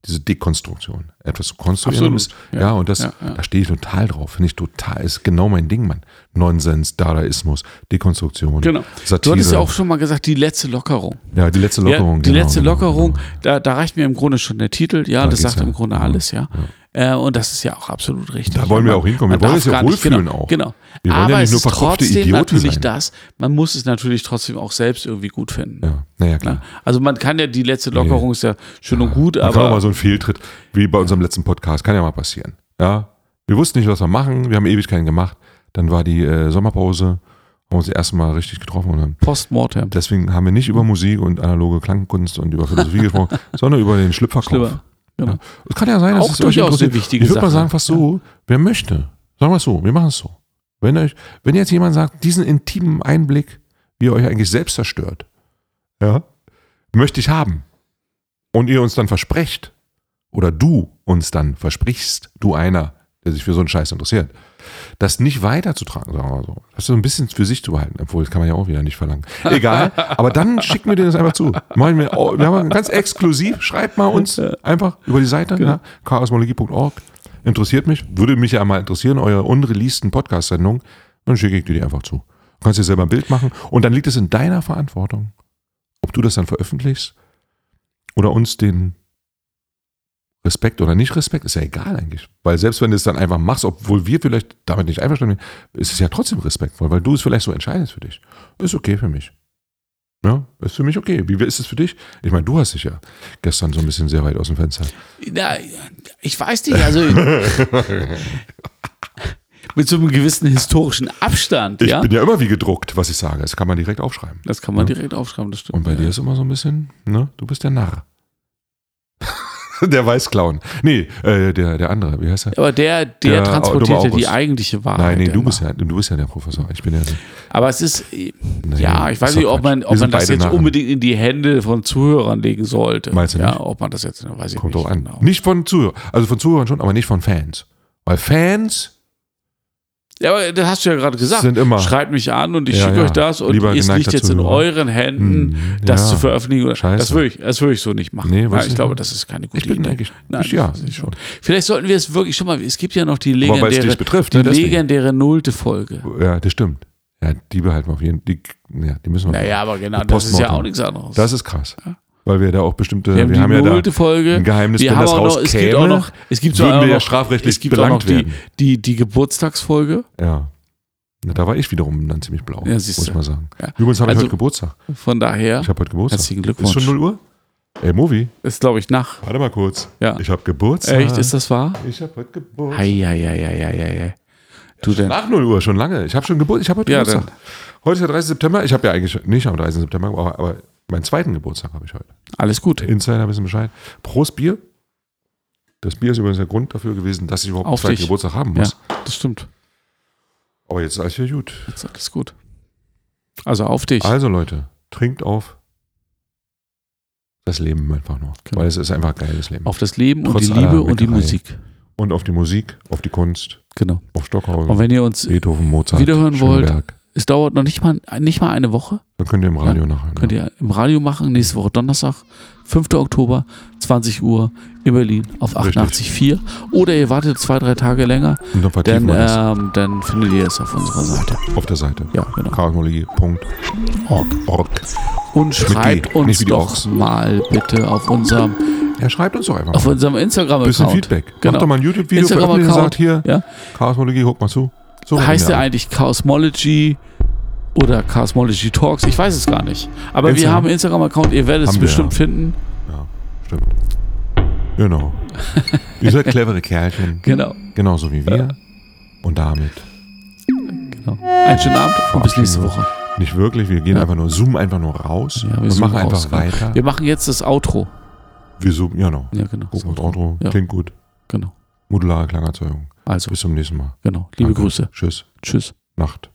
diese Dekonstruktion. Etwas zu konstruieren. Ist, ja. ja. und das, Ja, ja. da stehe ich total drauf. Finde ich total, ist genau mein Ding, Mann. Nonsens, Dadaismus, Dekonstruktion, Genau. Satire. Du hattest ja auch schon mal gesagt, die letzte Lockerung. ja, die letzte Lockerung. Die genau, letzte genau, Lockerung, Genau. Da, da reicht mir im Grunde schon der Titel. Ja, Da das sagt im Grunde alles, ja. Äh, und das ist ja auch absolut richtig. Da wollen wir Man- auch hinkommen. Wir wollen uns ja nicht- wohlfühlen genau, auch. Genau. Wir wollen Aber ja nicht es ist trotzdem Idioten natürlich sein. das, man muss es natürlich trotzdem auch selbst irgendwie gut finden. Ja, naja, klar. Also man kann ja, die letzte Lockerung ist ja schön und gut, Man kann auch aber mal so einen Fehltritt, wie bei unserem letzten Podcast, kann ja mal passieren. Ja, wir wussten nicht, was wir machen, wir haben ewig keinen gemacht. Dann war die äh, Sommerpause, haben uns das erste Mal richtig getroffen und dann, Postmortem. deswegen haben wir nicht über Musik und analoge Klangkunst und über Philosophie gesprochen, sondern über den Schlüpferkauf. Schlimmer. Genau. Es kann ja sein, dass Auch es euch durchaus interessiert. eine wichtige ich würde mal sagen, fast so, wer möchte, sagen wir es so, wir machen es so. Wenn, euch, wenn jetzt jemand sagt, diesen intimen Einblick, wie ihr euch eigentlich selbst zerstört, ja, möchte ich haben. Und ihr uns dann versprecht, oder du uns dann versprichst, du einer, der sich für so einen Scheiß interessiert, das nicht weiterzutragen, sagen wir mal so. Das so ein bisschen für sich zu behalten, obwohl das kann man ja auch wieder nicht verlangen. Egal, aber dann schickt mir das einfach zu. Machen wir, oh, wir haben ganz exklusiv, schreibt mal uns einfach über die Seite, Genau. ja, chaosmologie.org. Interessiert mich, würde mich ja mal interessieren, eure unreleaseden Podcast-Sendungen, dann schicke ich dir die einfach zu. Du kannst dir selber ein Bild machen und dann liegt es in deiner Verantwortung, ob du das dann veröffentlichst oder uns den Respekt oder nicht Respekt, ist ja egal eigentlich. Weil selbst wenn du es dann einfach machst, obwohl wir vielleicht damit nicht einverstanden sind, ist es ja trotzdem respektvoll, weil du es vielleicht so entscheidest für dich. Ist okay für mich. Ja, ist für mich okay. Wie ist es für dich? Ich meine, du hast dich ja gestern so ein bisschen sehr weit aus dem Fenster. Na, ich weiß nicht, also mit so einem gewissen historischen Abstand, Ich ja. bin ja immer wie gedruckt, was ich sage. Das kann man direkt aufschreiben. Das kann man Ja. direkt aufschreiben, das stimmt. Und bei ja. dir ist immer so ein bisschen, ne? Du bist der Narr. der Weißclown. Nee, äh, der, der andere, wie heißt er? Aber der, der Der transportiert dumme ja die eigentliche Wahrheit. Nein, nee, du bist ja, du bist ja der Professor. Ich bin ja. Aber es ist, Nee, ja, ich weiß nicht, ob man, ob man das jetzt Narren. unbedingt in die Hände von Zuhörern legen sollte. Meinst du ja, nicht? ob man das jetzt, weiß ich Kommt nicht. doch an. genau. Nicht von Zuhörern. Also von Zuhörern schon, aber nicht von Fans. Weil Fans, Ja, aber das hast du ja gerade gesagt. Sind immer. Schreibt mich an und ich Ja, schicke ja. euch das und Lieber es liegt jetzt in euren Händen, Hm, das ja. zu veröffentlichen. Scheiße. Das würde ich, das würde ich so nicht machen. Nee, Nein, ich glaube, das ist keine gute Ich bin Idee. eigentlich- Nein, ich- ja, schon. Vielleicht sollten wir es wirklich schon mal, es gibt ja noch die legendäre, betrifft, die ne, deswegen. legendäre nullte Folge. Ja, das stimmt. Ja, die behalten wir auf jeden Fall. Die, ja, die müssen wir. Naja, aber genau, das ist ja auch nichts anderes. Das ist krass. Weil wir da auch bestimmte, wir haben die ja nullte Folge. ein Geheimnis, wir wenn haben das noch, es gibt rauskäme, auch noch, es gibt würden auch wir ja strafrechtlich es gibt auch noch belangt die, werden. die, die Geburtstagsfolge. Ja. Na, da war ich wiederum dann ziemlich blau, Ja, muss ich mal sagen. Ja. Übrigens habe ich Also- heute Geburtstag. Von daher Ich habe heute Geburtstag. herzlichen Ist Glückwunsch. schon 0 Uhr? Ey, Movie. Ist, glaube ich, nach. Warte mal kurz. Ja. Ich habe Geburtstag. Echt, ist das wahr? Ich habe heute Geburtstag. Hei. Du denn? Nach 0 Uhr, schon lange. Ich habe schon Geburt, ich habe heute Ja, Geburtstag. Heute ist der 30. September. Ich habe ja eigentlich nicht am 30. September, aber, aber meinen zweiten Geburtstag habe ich heute. Alles gut. Insider wissen Bescheid. Prost Bier. Das Bier ist übrigens der Grund dafür gewesen, dass ich überhaupt Auf einen zweiten dich. Geburtstag haben Ja, muss. das stimmt. Aber jetzt ist alles wieder gut. Jetzt ist alles gut. Also auf dich. Also Leute, trinkt auf das Leben einfach nur. Genau. Weil es ist einfach ein geiles Leben. Auf das Leben und Trotz die aller Liebe und die. Musik. Und auf die Musik, auf die Kunst, Genau. auf Stockhausen, Und wenn ihr uns, Beethoven, Mozart, wiederhören wollt. Es dauert noch nicht mal, nicht mal eine Woche. Dann könnt ihr im Radio nachher. Könnt ihr im Radio machen, nächste Woche Donnerstag, 5. Oktober, 20 Uhr in Berlin auf Richtig. 88.4. Oder ihr wartet zwei, drei Tage länger, Und dann das ähm, dann findet ihr es auf unserer Seite. auf der Seite. Ja, genau. chaosmologie.org. Org. Und schreibt uns doch mal bitte auf unserem, Ja, schreibt uns doch einfach auf mal. unserem Instagram-Account. Bisschen Feedback. Genau. Macht doch mal ein YouTube-Video veröffentlichen und sagt hier, Ja. Chaosmologie, guck mal zu. So heißt der ja. eigentlich Chaosmology oder Chaosmology Talks? Ich weiß es gar nicht. Aber wir Instagram. haben einen Instagram-Account, ihr werdet es Haben wir, bestimmt ja. finden. Ja, stimmt. Genau. Ihr seid clevere Kerlchen. Genau. Genauso wie wir. Und damit genau. Einen schönen Abend und bis nächste Woche. nicht wirklich. Wir gehen Ja. einfach nur, zoomen einfach nur raus Ja, wir und machen einfach raus, genau. weiter. Wir machen jetzt das Outro. Wir zoomen, ja, genau. Ja, genau. Das Auto. Ja. Klingt gut. Genau. Modulare Klangerzeugung. Also, Bis zum nächsten Mal. genau. Liebe Danke. Grüße. Tschüss. Tschüss. Nacht.